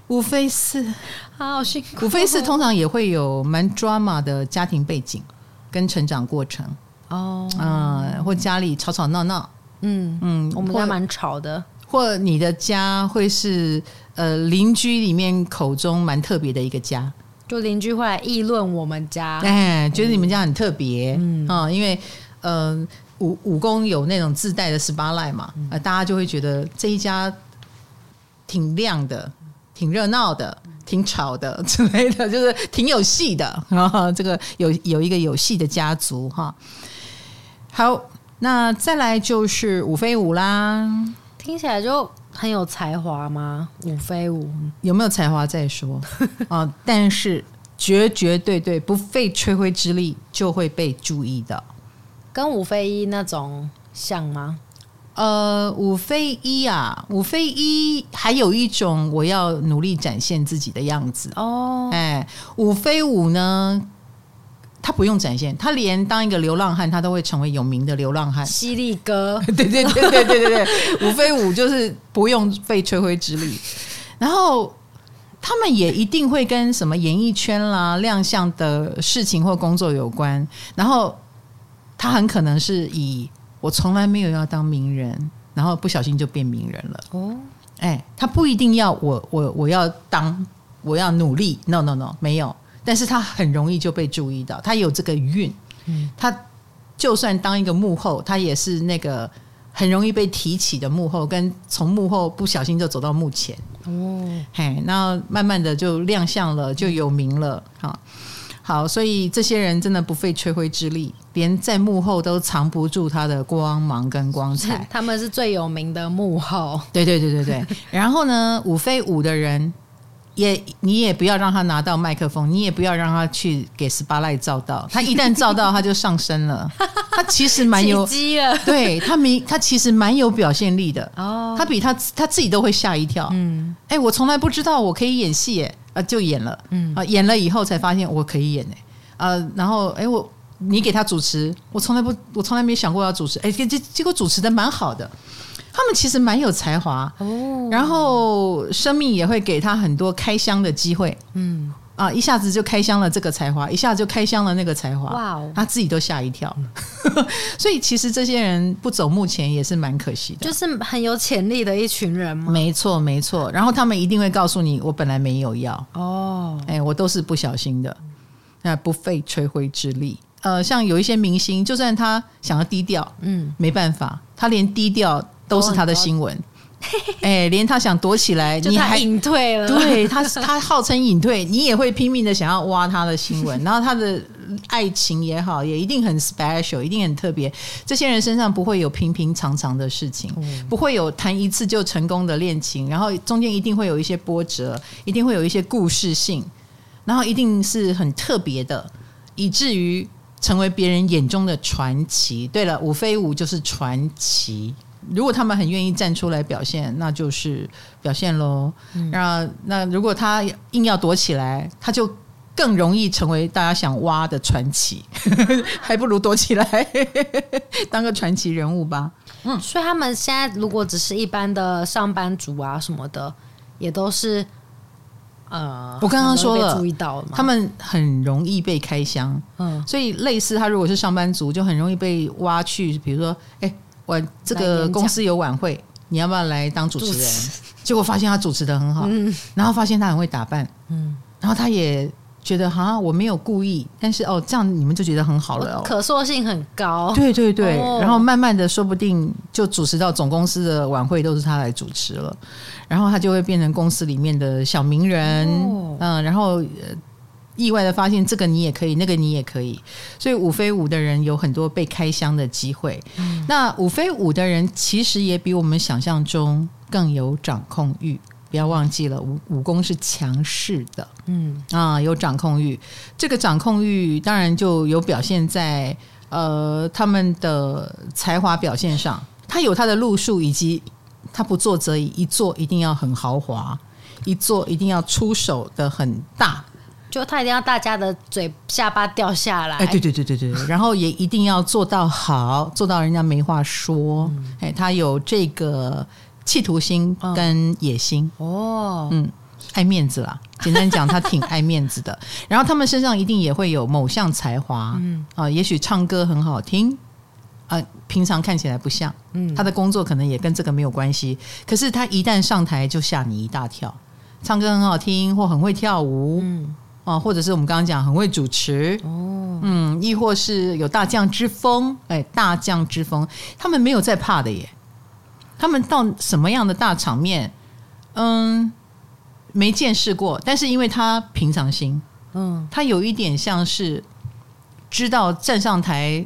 S2: 五非四，
S1: 好辛苦。
S2: 五非四通常也会有蛮 drama 的家庭背景跟成长过程，
S1: 哦，
S2: 嗯，或家里吵吵闹闹，
S1: 嗯
S2: 嗯，
S1: 我们家蛮吵的，
S2: 或你的家会是呃邻居里面口中蛮特别的一个家，
S1: 就邻居会来议论我们家，
S2: 哎，觉得你们家很特别，
S1: 嗯
S2: 啊，因为呃武武功有那种自带的十八赖嘛，呃，大家就会觉得这一家挺亮的。挺热闹的，挺吵的 之类的，就是挺有戏的。然 后这个有有一个有戏的家族哈。好，那再来就是五飞五啦。
S1: 听起来就很有才华吗？五非五，
S2: 有没有才华再说啊？但是绝绝对对不费吹灰之力就会被注意到，
S1: 跟五非一那种像吗？
S2: 呃，五非一啊，五非一还有一种我要努力展现自己的样子
S1: 哦。
S2: 哎，五非五呢，他不用展现，他连当一个流浪汉，他都会成为有名的流浪汉。
S1: 犀利哥，
S2: 对对对对对对对，五飞五就是不用费吹灰之力，然后他们也一定会跟什么演艺圈啦、亮相的事情或工作有关，然后他很可能是以。我从来没有要当名人，然后不小心就变名人了。哦，哎，他不一定要我，我我要当，我要努力。No No No，没有。但是他很容易就被注意到，他有这个运。嗯，他就算当一个幕后，他也是那个很容易被提起的幕后，跟从幕后不小心就走到幕前。哦，嘿，那慢慢的就亮相了，就有名了。哈。好，所以这些人真的不费吹灰之力，连在幕后都藏不住他的光芒跟光彩。
S1: 他们是最有名的幕后。
S2: 对对对对对。然后呢，五非五的人，也你也不要让他拿到麦克风，你也不要让他去给 spotlight 照到。他一旦照到，他就上身了。他其实蛮有，对他没，他其实蛮有表现力的。哦，他比他他自己都会吓一跳。嗯，哎，我从来不知道我可以演戏耶。啊，就演了，嗯啊，演了以后才发现我可以演呢，啊，然后哎，我你给他主持，我从来不，我从来没想过要主持，哎，这结果主持的蛮好的，他们其实蛮有才华哦，然后生命也会给他很多开箱的机会，嗯。啊，一下子就开箱了这个才华，一下子就开箱了那个才华，哇哦，他自己都吓一跳，所以其实这些人不走目前也是蛮可惜的，
S1: 就是很有潜力的一群人嘛，
S2: 没错没错，然后他们一定会告诉你，我本来没有要。
S1: 哦，
S2: 哎，我都是不小心的，那不费吹灰之力。呃，像有一些明星，就算他想要低调，嗯，没办法，他连低调都是他的新闻。哎、欸，连他想躲起来，
S1: 你还隐退了。
S2: 对他，他号称隐退，你也会拼命的想要挖他的新闻。然后他的爱情也好，也一定很 special，一定很特别。这些人身上不会有平平常常的事情，嗯、不会有谈一次就成功的恋情，然后中间一定会有一些波折，一定会有一些故事性，然后一定是很特别的，以至于成为别人眼中的传奇。对了，五飞五就是传奇。如果他们很愿意站出来表现，那就是表现喽。那、嗯、那如果他硬要躲起来，他就更容易成为大家想挖的传奇，还不如躲起来 当个传奇人物吧。
S1: 嗯，所以他们现在如果只是一般的上班族啊什么的，也都是呃，
S2: 我刚刚说了，
S1: 注意到了？
S2: 他们很容易被开箱。嗯，所以类似他如果是上班族，就很容易被挖去，比如说，哎。我这个公司有晚会，你要不要来当主持人？结果发现他主持的很好，嗯，然后发现他很会打扮，嗯，然后他也觉得哈我没有故意，但是哦这样你们就觉得很好了哦，
S1: 可塑性很高。
S2: 对对对，
S1: 哦、
S2: 然后慢慢的说不定就主持到总公司的晚会都是他来主持了，然后他就会变成公司里面的小名人，哦、嗯，然后意外的发现这个你也可以，那个你也可以，所以五飞五的人有很多被开箱的机会。嗯、那五飞五的人其实也比我们想象中更有掌控欲。不要忘记了，武武功是强势的，嗯啊，有掌控欲。这个掌控欲当然就有表现在呃他们的才华表现上，他有他的路数，以及他不做则已，一做一定要很豪华，一做一定要出手的很大，
S1: 就他一定要大家的嘴下巴掉下来。
S2: 哎，对对对对对，然后也一定要做到好，做到人家没话说。嗯、哎，他有这个。企图心跟野心哦，嗯，爱面子啦。简单讲，他挺爱面子的。然后他们身上一定也会有某项才华，嗯啊，也许唱歌很好听啊，平常看起来不像。嗯，他的工作可能也跟这个没有关系。可是他一旦上台，就吓你一大跳。唱歌很好听，或很会跳舞，嗯啊，或者是我们刚刚讲很会主持哦，嗯，亦或是有大将之风。哎，大将之风，他们没有在怕的耶。他们到什么样的大场面，嗯，没见识过。但是因为他平常心，嗯，他有一点像是知道站上台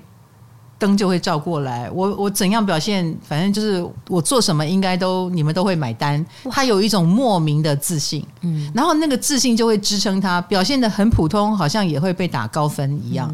S2: 灯就会照过来。我我怎样表现，反正就是我做什么应该都你们都会买单。他有一种莫名的自信，嗯，然后那个自信就会支撑他表现的很普通，好像也会被打高分一样。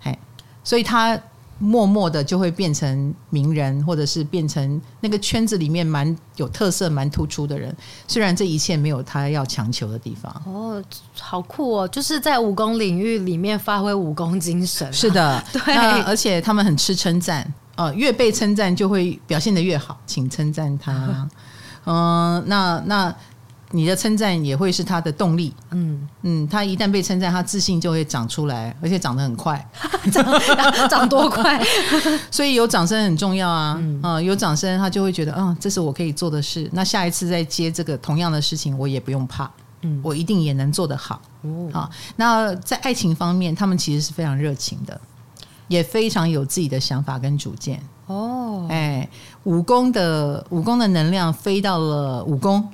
S2: 嘿，嗯，所以他。默默的就会变成名人，或者是变成那个圈子里面蛮有特色、蛮突出的人。虽然这一切没有他要强求的地方。哦，
S1: 好酷哦！就是在武功领域里面发挥武功精神啊。
S2: 是的，
S1: 对，
S2: 而且他们很吃称赞，呃，越被称赞就会表现的越好，请称赞他。嗯，那那。你的称赞也会是他的动力，嗯嗯，他一旦被称赞，他自信就会长出来，而且长得很快，
S1: 长 长多快？
S2: 所以有掌声很重要啊，嗯、呃，有掌声，他就会觉得，嗯，这是我可以做的事。那下一次再接这个同样的事情，我也不用怕，嗯，我一定也能做得好。哦，好，那在爱情方面，他们其实是非常热情的，也非常有自己的想法跟主见。哦，哎，武宫的武宫的能量飞到了武宫。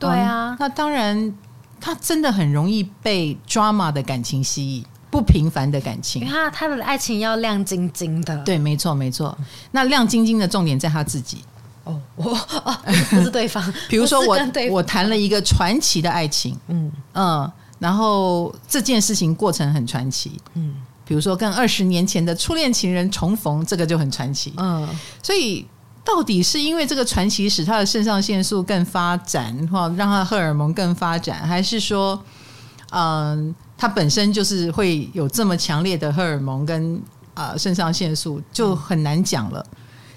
S1: 对啊、嗯，
S2: 那当然，他真的很容易被 drama 的感情吸引，不平凡的感情。
S1: 他他的爱情要亮晶晶的，
S2: 对，没错没错。那亮晶晶的重点在他自己。
S1: 哦，我哦，不是对方。
S2: 比如说我我谈了一个传奇的爱情，嗯嗯，然后这件事情过程很传奇，嗯，比如说跟二十年前的初恋情人重逢，这个就很传奇，嗯，所以。到底是因为这个传奇使他的肾上腺素更发展，或让他荷尔蒙更发展，还是说，嗯，他本身就是会有这么强烈的荷尔蒙跟啊肾上腺素，就很难讲了。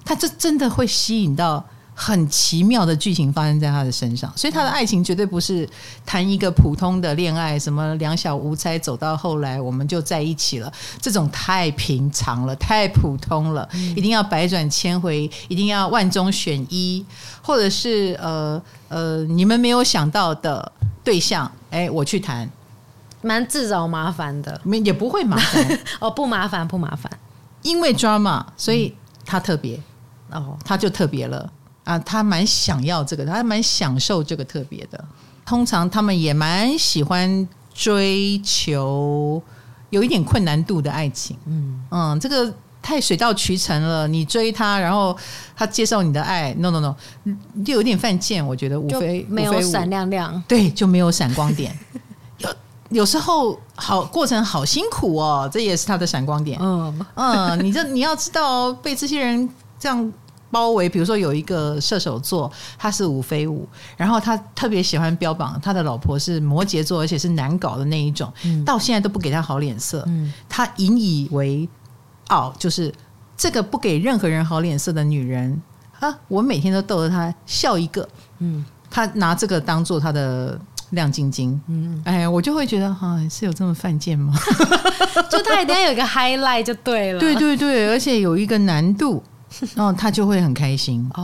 S2: 他这真的会吸引到。很奇妙的剧情发生在他的身上，所以他的爱情绝对不是谈一个普通的恋爱，什么两小无猜走到后来我们就在一起了，这种太平常了，太普通了，一定要百转千回，一定要万中选一，或者是呃呃你们没有想到的对象，哎，我去谈，
S1: 蛮自找麻烦的，
S2: 没也不会麻烦
S1: 哦，不麻烦不麻烦，
S2: 因为 drama，所以他特别。哦，他就特别了。啊，他蛮想要这个，他蛮享受这个特别的。通常他们也蛮喜欢追求有一点困难度的爱情。嗯嗯，这个太水到渠成了。你追他，然后他接受你的爱，no no no，就有点犯贱。我觉得无非
S1: 没有闪亮亮，
S2: 对，就没有闪光点。有有时候好过程好辛苦哦，这也是他的闪光点。嗯嗯，你这你要知道，被这些人这样。包围，比如说有一个射手座，他是五飞五，然后他特别喜欢标榜他的老婆是摩羯座，而且是难搞的那一种，嗯、到现在都不给他好脸色。嗯、他引以为傲，就是这个不给任何人好脸色的女人啊！我每天都逗着她笑一个，嗯，他拿这个当做他的亮晶晶，嗯，哎，我就会觉得哈、啊，是有这么犯贱吗？
S1: 就他一定要有一个 highlight 就对了，
S2: 对对对，而且有一个难度。然 后他就会很开心哦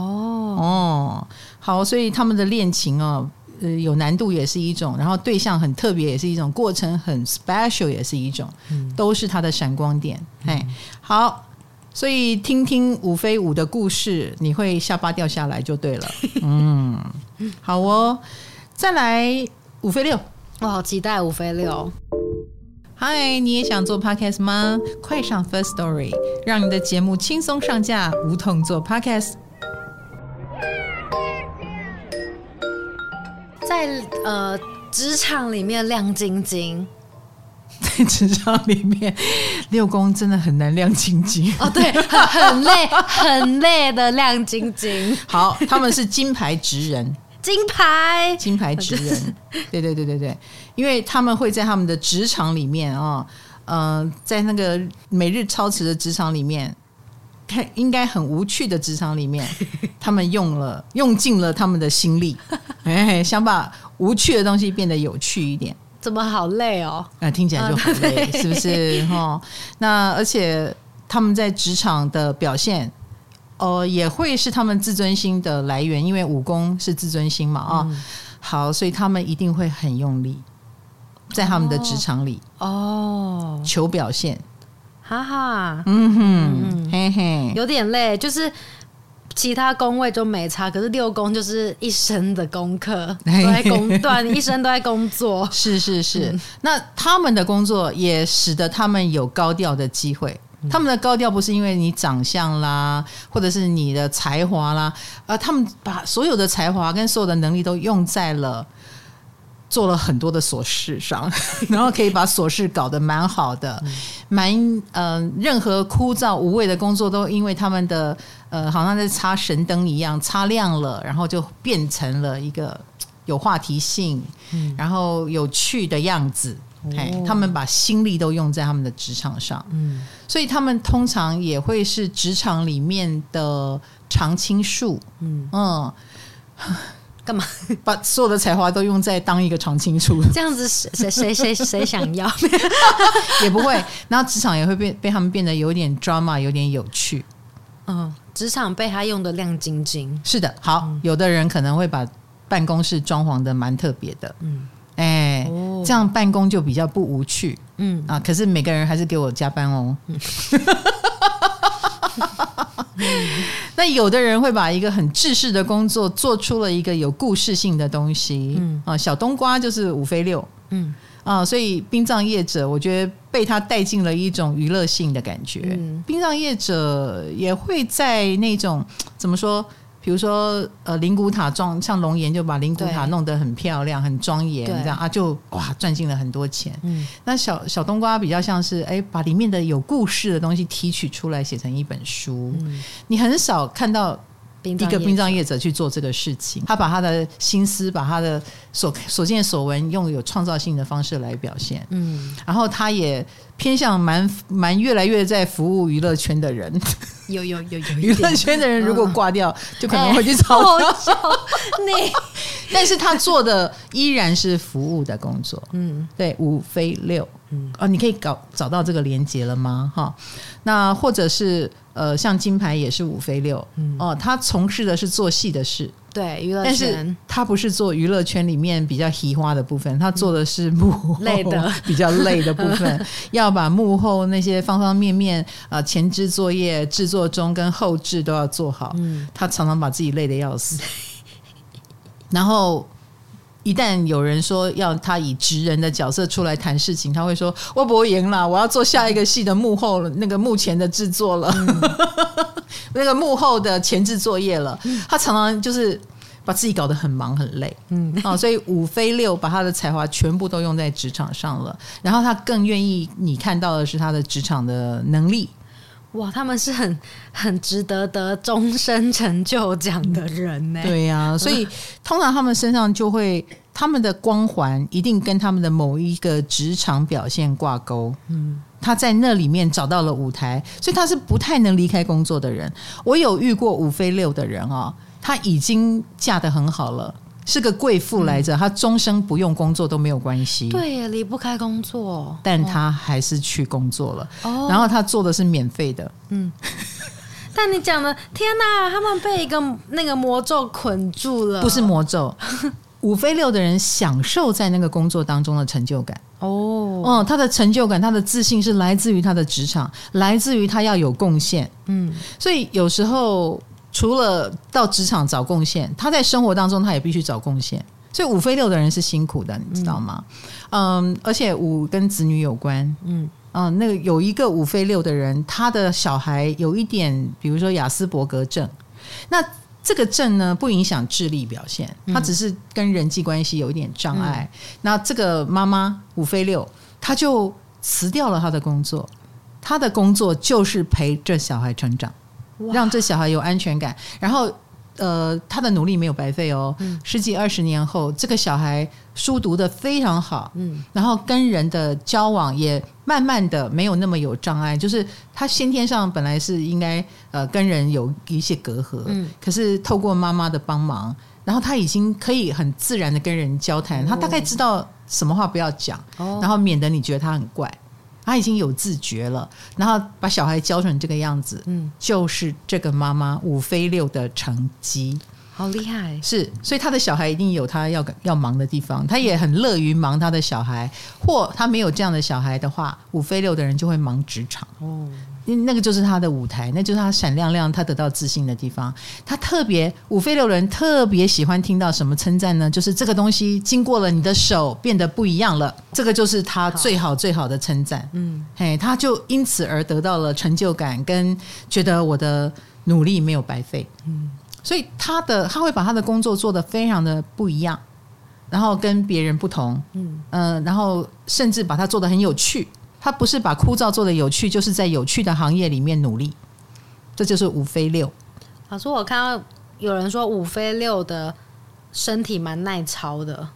S2: 哦，好，所以他们的恋情哦，呃有难度也是一种，然后对象很特别也是一种，过程很 special 也是一种，嗯、都是他的闪光点。哎、嗯，好，所以听听五飞五的故事，你会下巴掉下来就对了。嗯，好哦，再来五飞六，
S1: 我好期待五飞六。
S2: 嗨，你也想做 podcast 吗？快上 First Story，让你的节目轻松上架，无痛做 podcast。
S1: 在呃职场里面亮晶晶，
S2: 在职场里面，六宫真的很难亮晶晶
S1: 哦，对，很很累，很累的亮晶晶。
S2: 好，他们是金牌职人。
S1: 金牌，
S2: 金牌职人，对对对对对，因为他们会在他们的职场里面啊，呃，在那个每日操持的职场里面，看应该很无趣的职场里面，他们用了用尽了他们的心力，哎，想把无趣的东西变得有趣一点。
S1: 怎么好累哦？
S2: 啊，听起来就很累，是不是？哈，那而且他们在职场的表现。哦，也会是他们自尊心的来源，因为武功是自尊心嘛啊。好，所以他们一定会很用力，在他们的职场里哦，求表现，
S1: 哈哈，
S2: 嗯哼，嗯。嘿嘿，
S1: 有点累，就是其他宫位就没差，可是六宫就是一生的功课都在工，段，一生都在工作，
S2: 是是是。嗯、那他们的工作也使得他们有高调的机会。他们的高调不是因为你长相啦，或者是你的才华啦，而他们把所有的才华跟所有的能力都用在了做了很多的琐事上，然后可以把琐事搞得蛮好的，蛮呃，任何枯燥无味的工作都因为他们的呃，好像在擦神灯一样擦亮了，然后就变成了一个有话题性，然后有趣的样子。嘿，他们把心力都用在他们的职场上，嗯，所以他们通常也会是职场里面的常青树，嗯。嗯，
S1: 干嘛？
S2: 把所有的才华都用在当一个常青树？
S1: 这样子谁谁谁谁想要？
S2: 也不会，然后职场也会变被他们变得有点 drama，有点有趣，
S1: 嗯，职场被他用的亮晶晶，
S2: 是的，好，嗯，有的人可能会把办公室装潢的蛮特别的，嗯。哎，这样办公就比较不无趣，嗯。啊，可是每个人还是给我加班哦。嗯、那有的人会把一个很制式的工作做出了一个有故事性的东西，嗯。啊，小冬瓜就是五飞六，嗯。啊，所以殡葬业者我觉得被他带进了一种娱乐性的感觉，嗯、殡葬业者也会在那种怎么说？比如说，呃，灵骨塔装像龙岩，就把灵骨塔弄得很漂亮、很庄严，这样啊，就哇赚进了很多钱。嗯，那小小冬瓜比较像是，哎，把里面的有故事的东西提取出来，写成一本书。嗯，你很少看到。一个殡葬业者去做这个事情，他把他的心思，把他的所所见所闻，用有创造性的方式来表现。嗯，然后他也偏向蛮蛮越来越在服务娱乐圈的人。
S1: 有有有有，
S2: 娱乐圈的人如果挂掉，就可能会去找他。你，但是他做的依然是服务的工作。嗯，对，五飞六。嗯，哦，你可以搞找到这个连接了吗？哈，那或者是。呃，像金牌也是五飞六，嗯、哦，他从事的是做戏的事，
S1: 对娱乐圈，
S2: 但是他不是做娱乐圈里面比较喜花的部分，他做的是幕后
S1: 累的。
S2: 比较累的部分，要把幕后那些方方面面啊、呃，前置作业、制作中跟后置都要做好，嗯，他常常把自己累得要死，然后。一旦有人说要他以职人的角色出来谈事情，他会说：“我不会赢了，我要做下一个戏的幕后那个幕前的制作了，嗯、那个幕后的前置作业了。嗯”他常常就是把自己搞得很忙很累，嗯，啊，所以五飞六把他的才华全部都用在职场上了，然后他更愿意你看到的是他的职场的能力。
S1: 哇，他们是很很值得得终身成就奖的人呢。
S2: 对呀、啊，所以通常他们身上就会他们的光环一定跟他们的某一个职场表现挂钩。嗯，他在那里面找到了舞台，所以他是不太能离开工作的人。我有遇过五飞六的人啊、哦，他已经嫁得很好了。是个贵妇来着，她终生不用工作都没有关系。
S1: 对，离不开工作，
S2: 但她还是去工作了。哦，然后她做的是免费的。嗯，
S1: 但你讲的天哪，他们被一个那个魔咒捆住了。
S2: 不是魔咒，五飞六的人享受在那个工作当中的成就感。
S1: 哦，
S2: 哦，他的成就感，他的自信是来自于他的职场，来自于他要有贡献。嗯，所以有时候除了到职场找贡献，他在生活当中他也必须找贡献。所以五飞六的人是辛苦的，你知道吗？嗯，嗯，而且五跟子女有关。嗯嗯，那个有一个五飞六的人，他的小孩有一点，比如说雅斯伯格症。那这个症呢，不影响智力表现，他只是跟人际关系有一点障碍。嗯、那这个妈妈五飞六，他就辞掉了他的工作，他的工作就是陪着小孩成长，让这小孩有安全感，然后。呃，他的努力没有白费哦。嗯、十几二十年后，这个小孩书读得非常好，嗯，然后跟人的交往也慢慢的没有那么有障碍。就是他先天上本来是应该呃跟人有一些隔阂，嗯，可是透过妈妈的帮忙，然后他已经可以很自然的跟人交谈。哦、他大概知道什么话不要讲，哦、然后免得你觉得他很怪。他已经有自觉了，然后把小孩教成这个样子，嗯，就是这个妈妈五飞六的成绩，
S1: 好厉害。
S2: 是，所以他的小孩一定有他要要忙的地方，他也很乐于忙他的小孩，或他没有这样的小孩的话，五飞六的人就会忙职场哦。那个就是他的舞台，那就是他闪亮亮、他得到自信的地方。他特别五飞六人特别喜欢听到什么称赞呢？就是这个东西经过了你的手，变得不一样了。这个就是他最好最好的称赞。嗯，嘿，他就因此而得到了成就感，跟觉得我的努力没有白费。嗯，所以他的他会把他的工作做得非常的不一样，然后跟别人不同。嗯，呃，然后甚至把它做得很有趣。他不是把枯燥做的有趣，就是在有趣的行业里面努力，这就是五飞六。
S1: 老师，我看到有人说五飞六的身体蛮耐操的。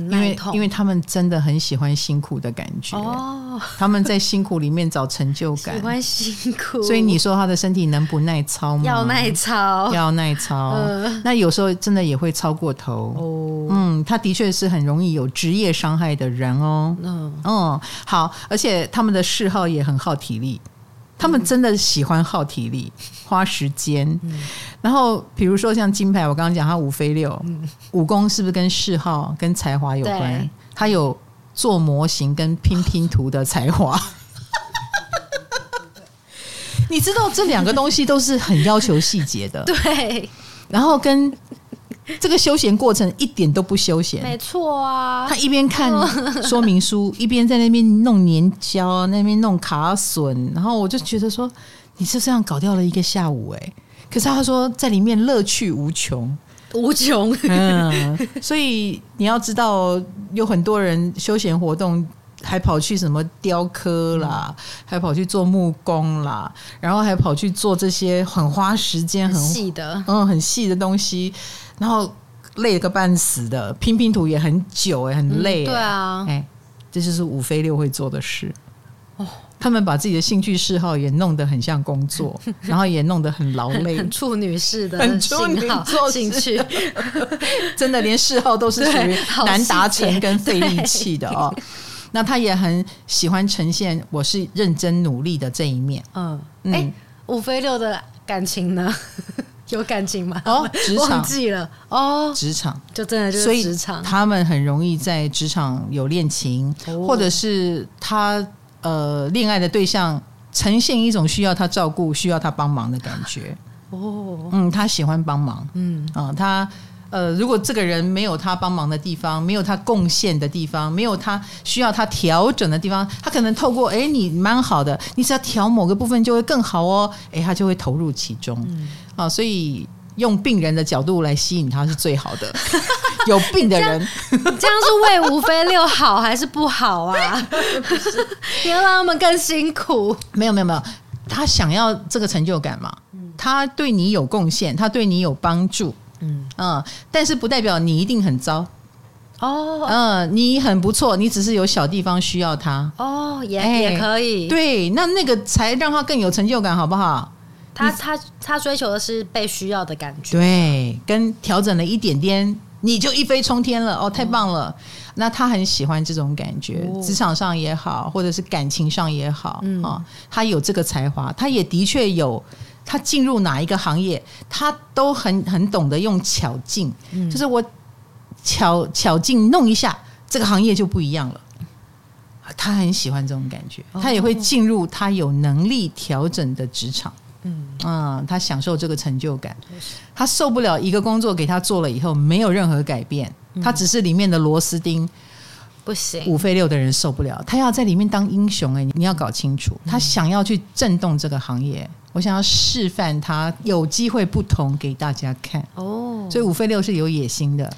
S2: 因为因为他们真的很喜欢辛苦的感觉哦，他们在辛苦里面找成就感，
S1: 喜欢辛苦，
S2: 所以你说他的身体能不耐操吗？
S1: 要耐操，
S2: 要耐操。呃、那有时候真的也会超过头哦。嗯，他的确是很容易有职业伤害的人哦。嗯嗯，好，而且他们的嗜好也很耗体力。他们真的喜欢耗体力、花时间，嗯、然后比如说像金牌，我刚刚讲他五飞六，嗯、武功是不是跟嗜好、跟才华有关？对他有做模型跟拼拼图的才华。你知道这两个东西都是很要求细节的，
S1: 对。
S2: 然后跟。这个休闲过程一点都不休闲，
S1: 没错啊。
S2: 他一边看 说明书，一边在那边弄粘胶，那边弄卡榫，然后我就觉得说，你是这样搞掉了一个下午哎。可是他说在里面乐趣无穷，
S1: 无穷。
S2: 嗯，所以你要知道，有很多人休闲活动还跑去什么雕刻啦，还跑去做木工啦，然后还跑去做这些很花时间、很
S1: 细的，
S2: 嗯，很细的东西。然后累个半死的，拼拼图也很久哎，很累、嗯。
S1: 对啊，
S2: 哎，这就是五飞六会做的事。哦，他们把自己的兴趣嗜好也弄得很像工作，然后也弄得很劳累，
S1: 很处女式的
S2: 很处女座兴趣，真的连嗜好都是属于难达成跟费力气的哦。那他也很喜欢呈现我是认真努力的这一面。嗯，
S1: 哎、嗯，五飞六的感情呢？有感情吗？
S2: 哦，职场。
S1: 忘记了。哦，
S2: 职场。
S1: 就真的就是职场，
S2: 他们很容易在职场有恋情，哦、或者是他呃恋爱的对象呈现一种需要他照顾、需要他帮忙的感觉。哦，嗯，他喜欢帮忙，嗯。啊、呃，他。呃，如果这个人没有他帮忙的地方，没有他贡献的地方，没有他需要他调整的地方，他可能透过哎，你蛮好的，你只要调某个部分就会更好哦，哎，他就会投入其中。嗯、啊，所以用病人的角度来吸引他是最好的。有病的人，
S1: 这样，这样是为五飞六好还是不好啊？你要让他们更辛苦？
S2: 没有没有没有，他想要这个成就感嘛？他对你有贡献，他对你有帮助。嗯嗯，但是不代表你一定很糟哦。嗯，你很不错，你只是有小地方需要他
S1: 哦，也、欸、也可以。
S2: 对，那那个才让他更有成就感，好不好？
S1: 他他他追求的是被需要的感觉。
S2: 对，跟调整了一点点，你就一飞冲天了哦，太棒了。嗯、那他很喜欢这种感觉，职、哦、场上也好，或者是感情上也好，嗯、哦，他有这个才华，他也的确有。他进入哪一个行业，他都很很懂得用巧劲，嗯、就是我巧巧劲弄一下，这个行业就不一样了。他很喜欢这种感觉，他也会进入他有能力调整的职场。嗯。啊，他享受这个成就感。他受不了一个工作给他做了以后没有任何改变，他只是里面的螺丝钉。
S1: 不行，
S2: 五费六的人受不了，他要在里面当英雄哎、欸，你要搞清楚，他想要去震动这个行业，我想要示范他有机会不同给大家看。哦，所以五费六是有野心的，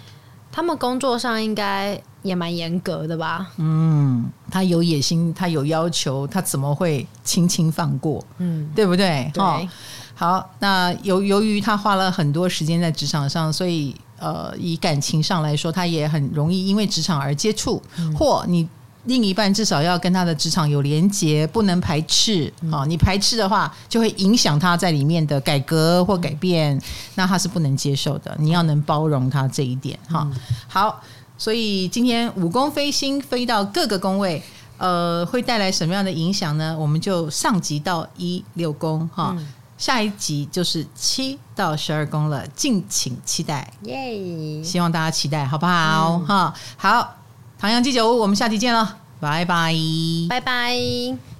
S1: 他们工作上应该也蛮严格的吧？
S2: 嗯，他有野心，他有要求，他怎么会轻轻放过？嗯，对不对？
S1: 对，
S2: 好，那由由于他花了很多时间在职场上，所以。呃，以感情上来说，他也很容易因为职场而接触，嗯、或你另一半至少要跟他的职场有连结，不能排斥啊、嗯！你排斥的话，就会影响他在里面的改革或改变，嗯、那他是不能接受的。你要能包容他这一点哈、嗯。好，所以今天五宫飞星飞到各个宫位，呃，会带来什么样的影响呢？我们就上集到一六宫哈。嗯下一集就是七到十二宫了，敬请期待。耶、希望大家期待，好不好？哈、嗯，好，唐阳鸡酒屋，我们下期见了，拜拜，
S1: 拜拜。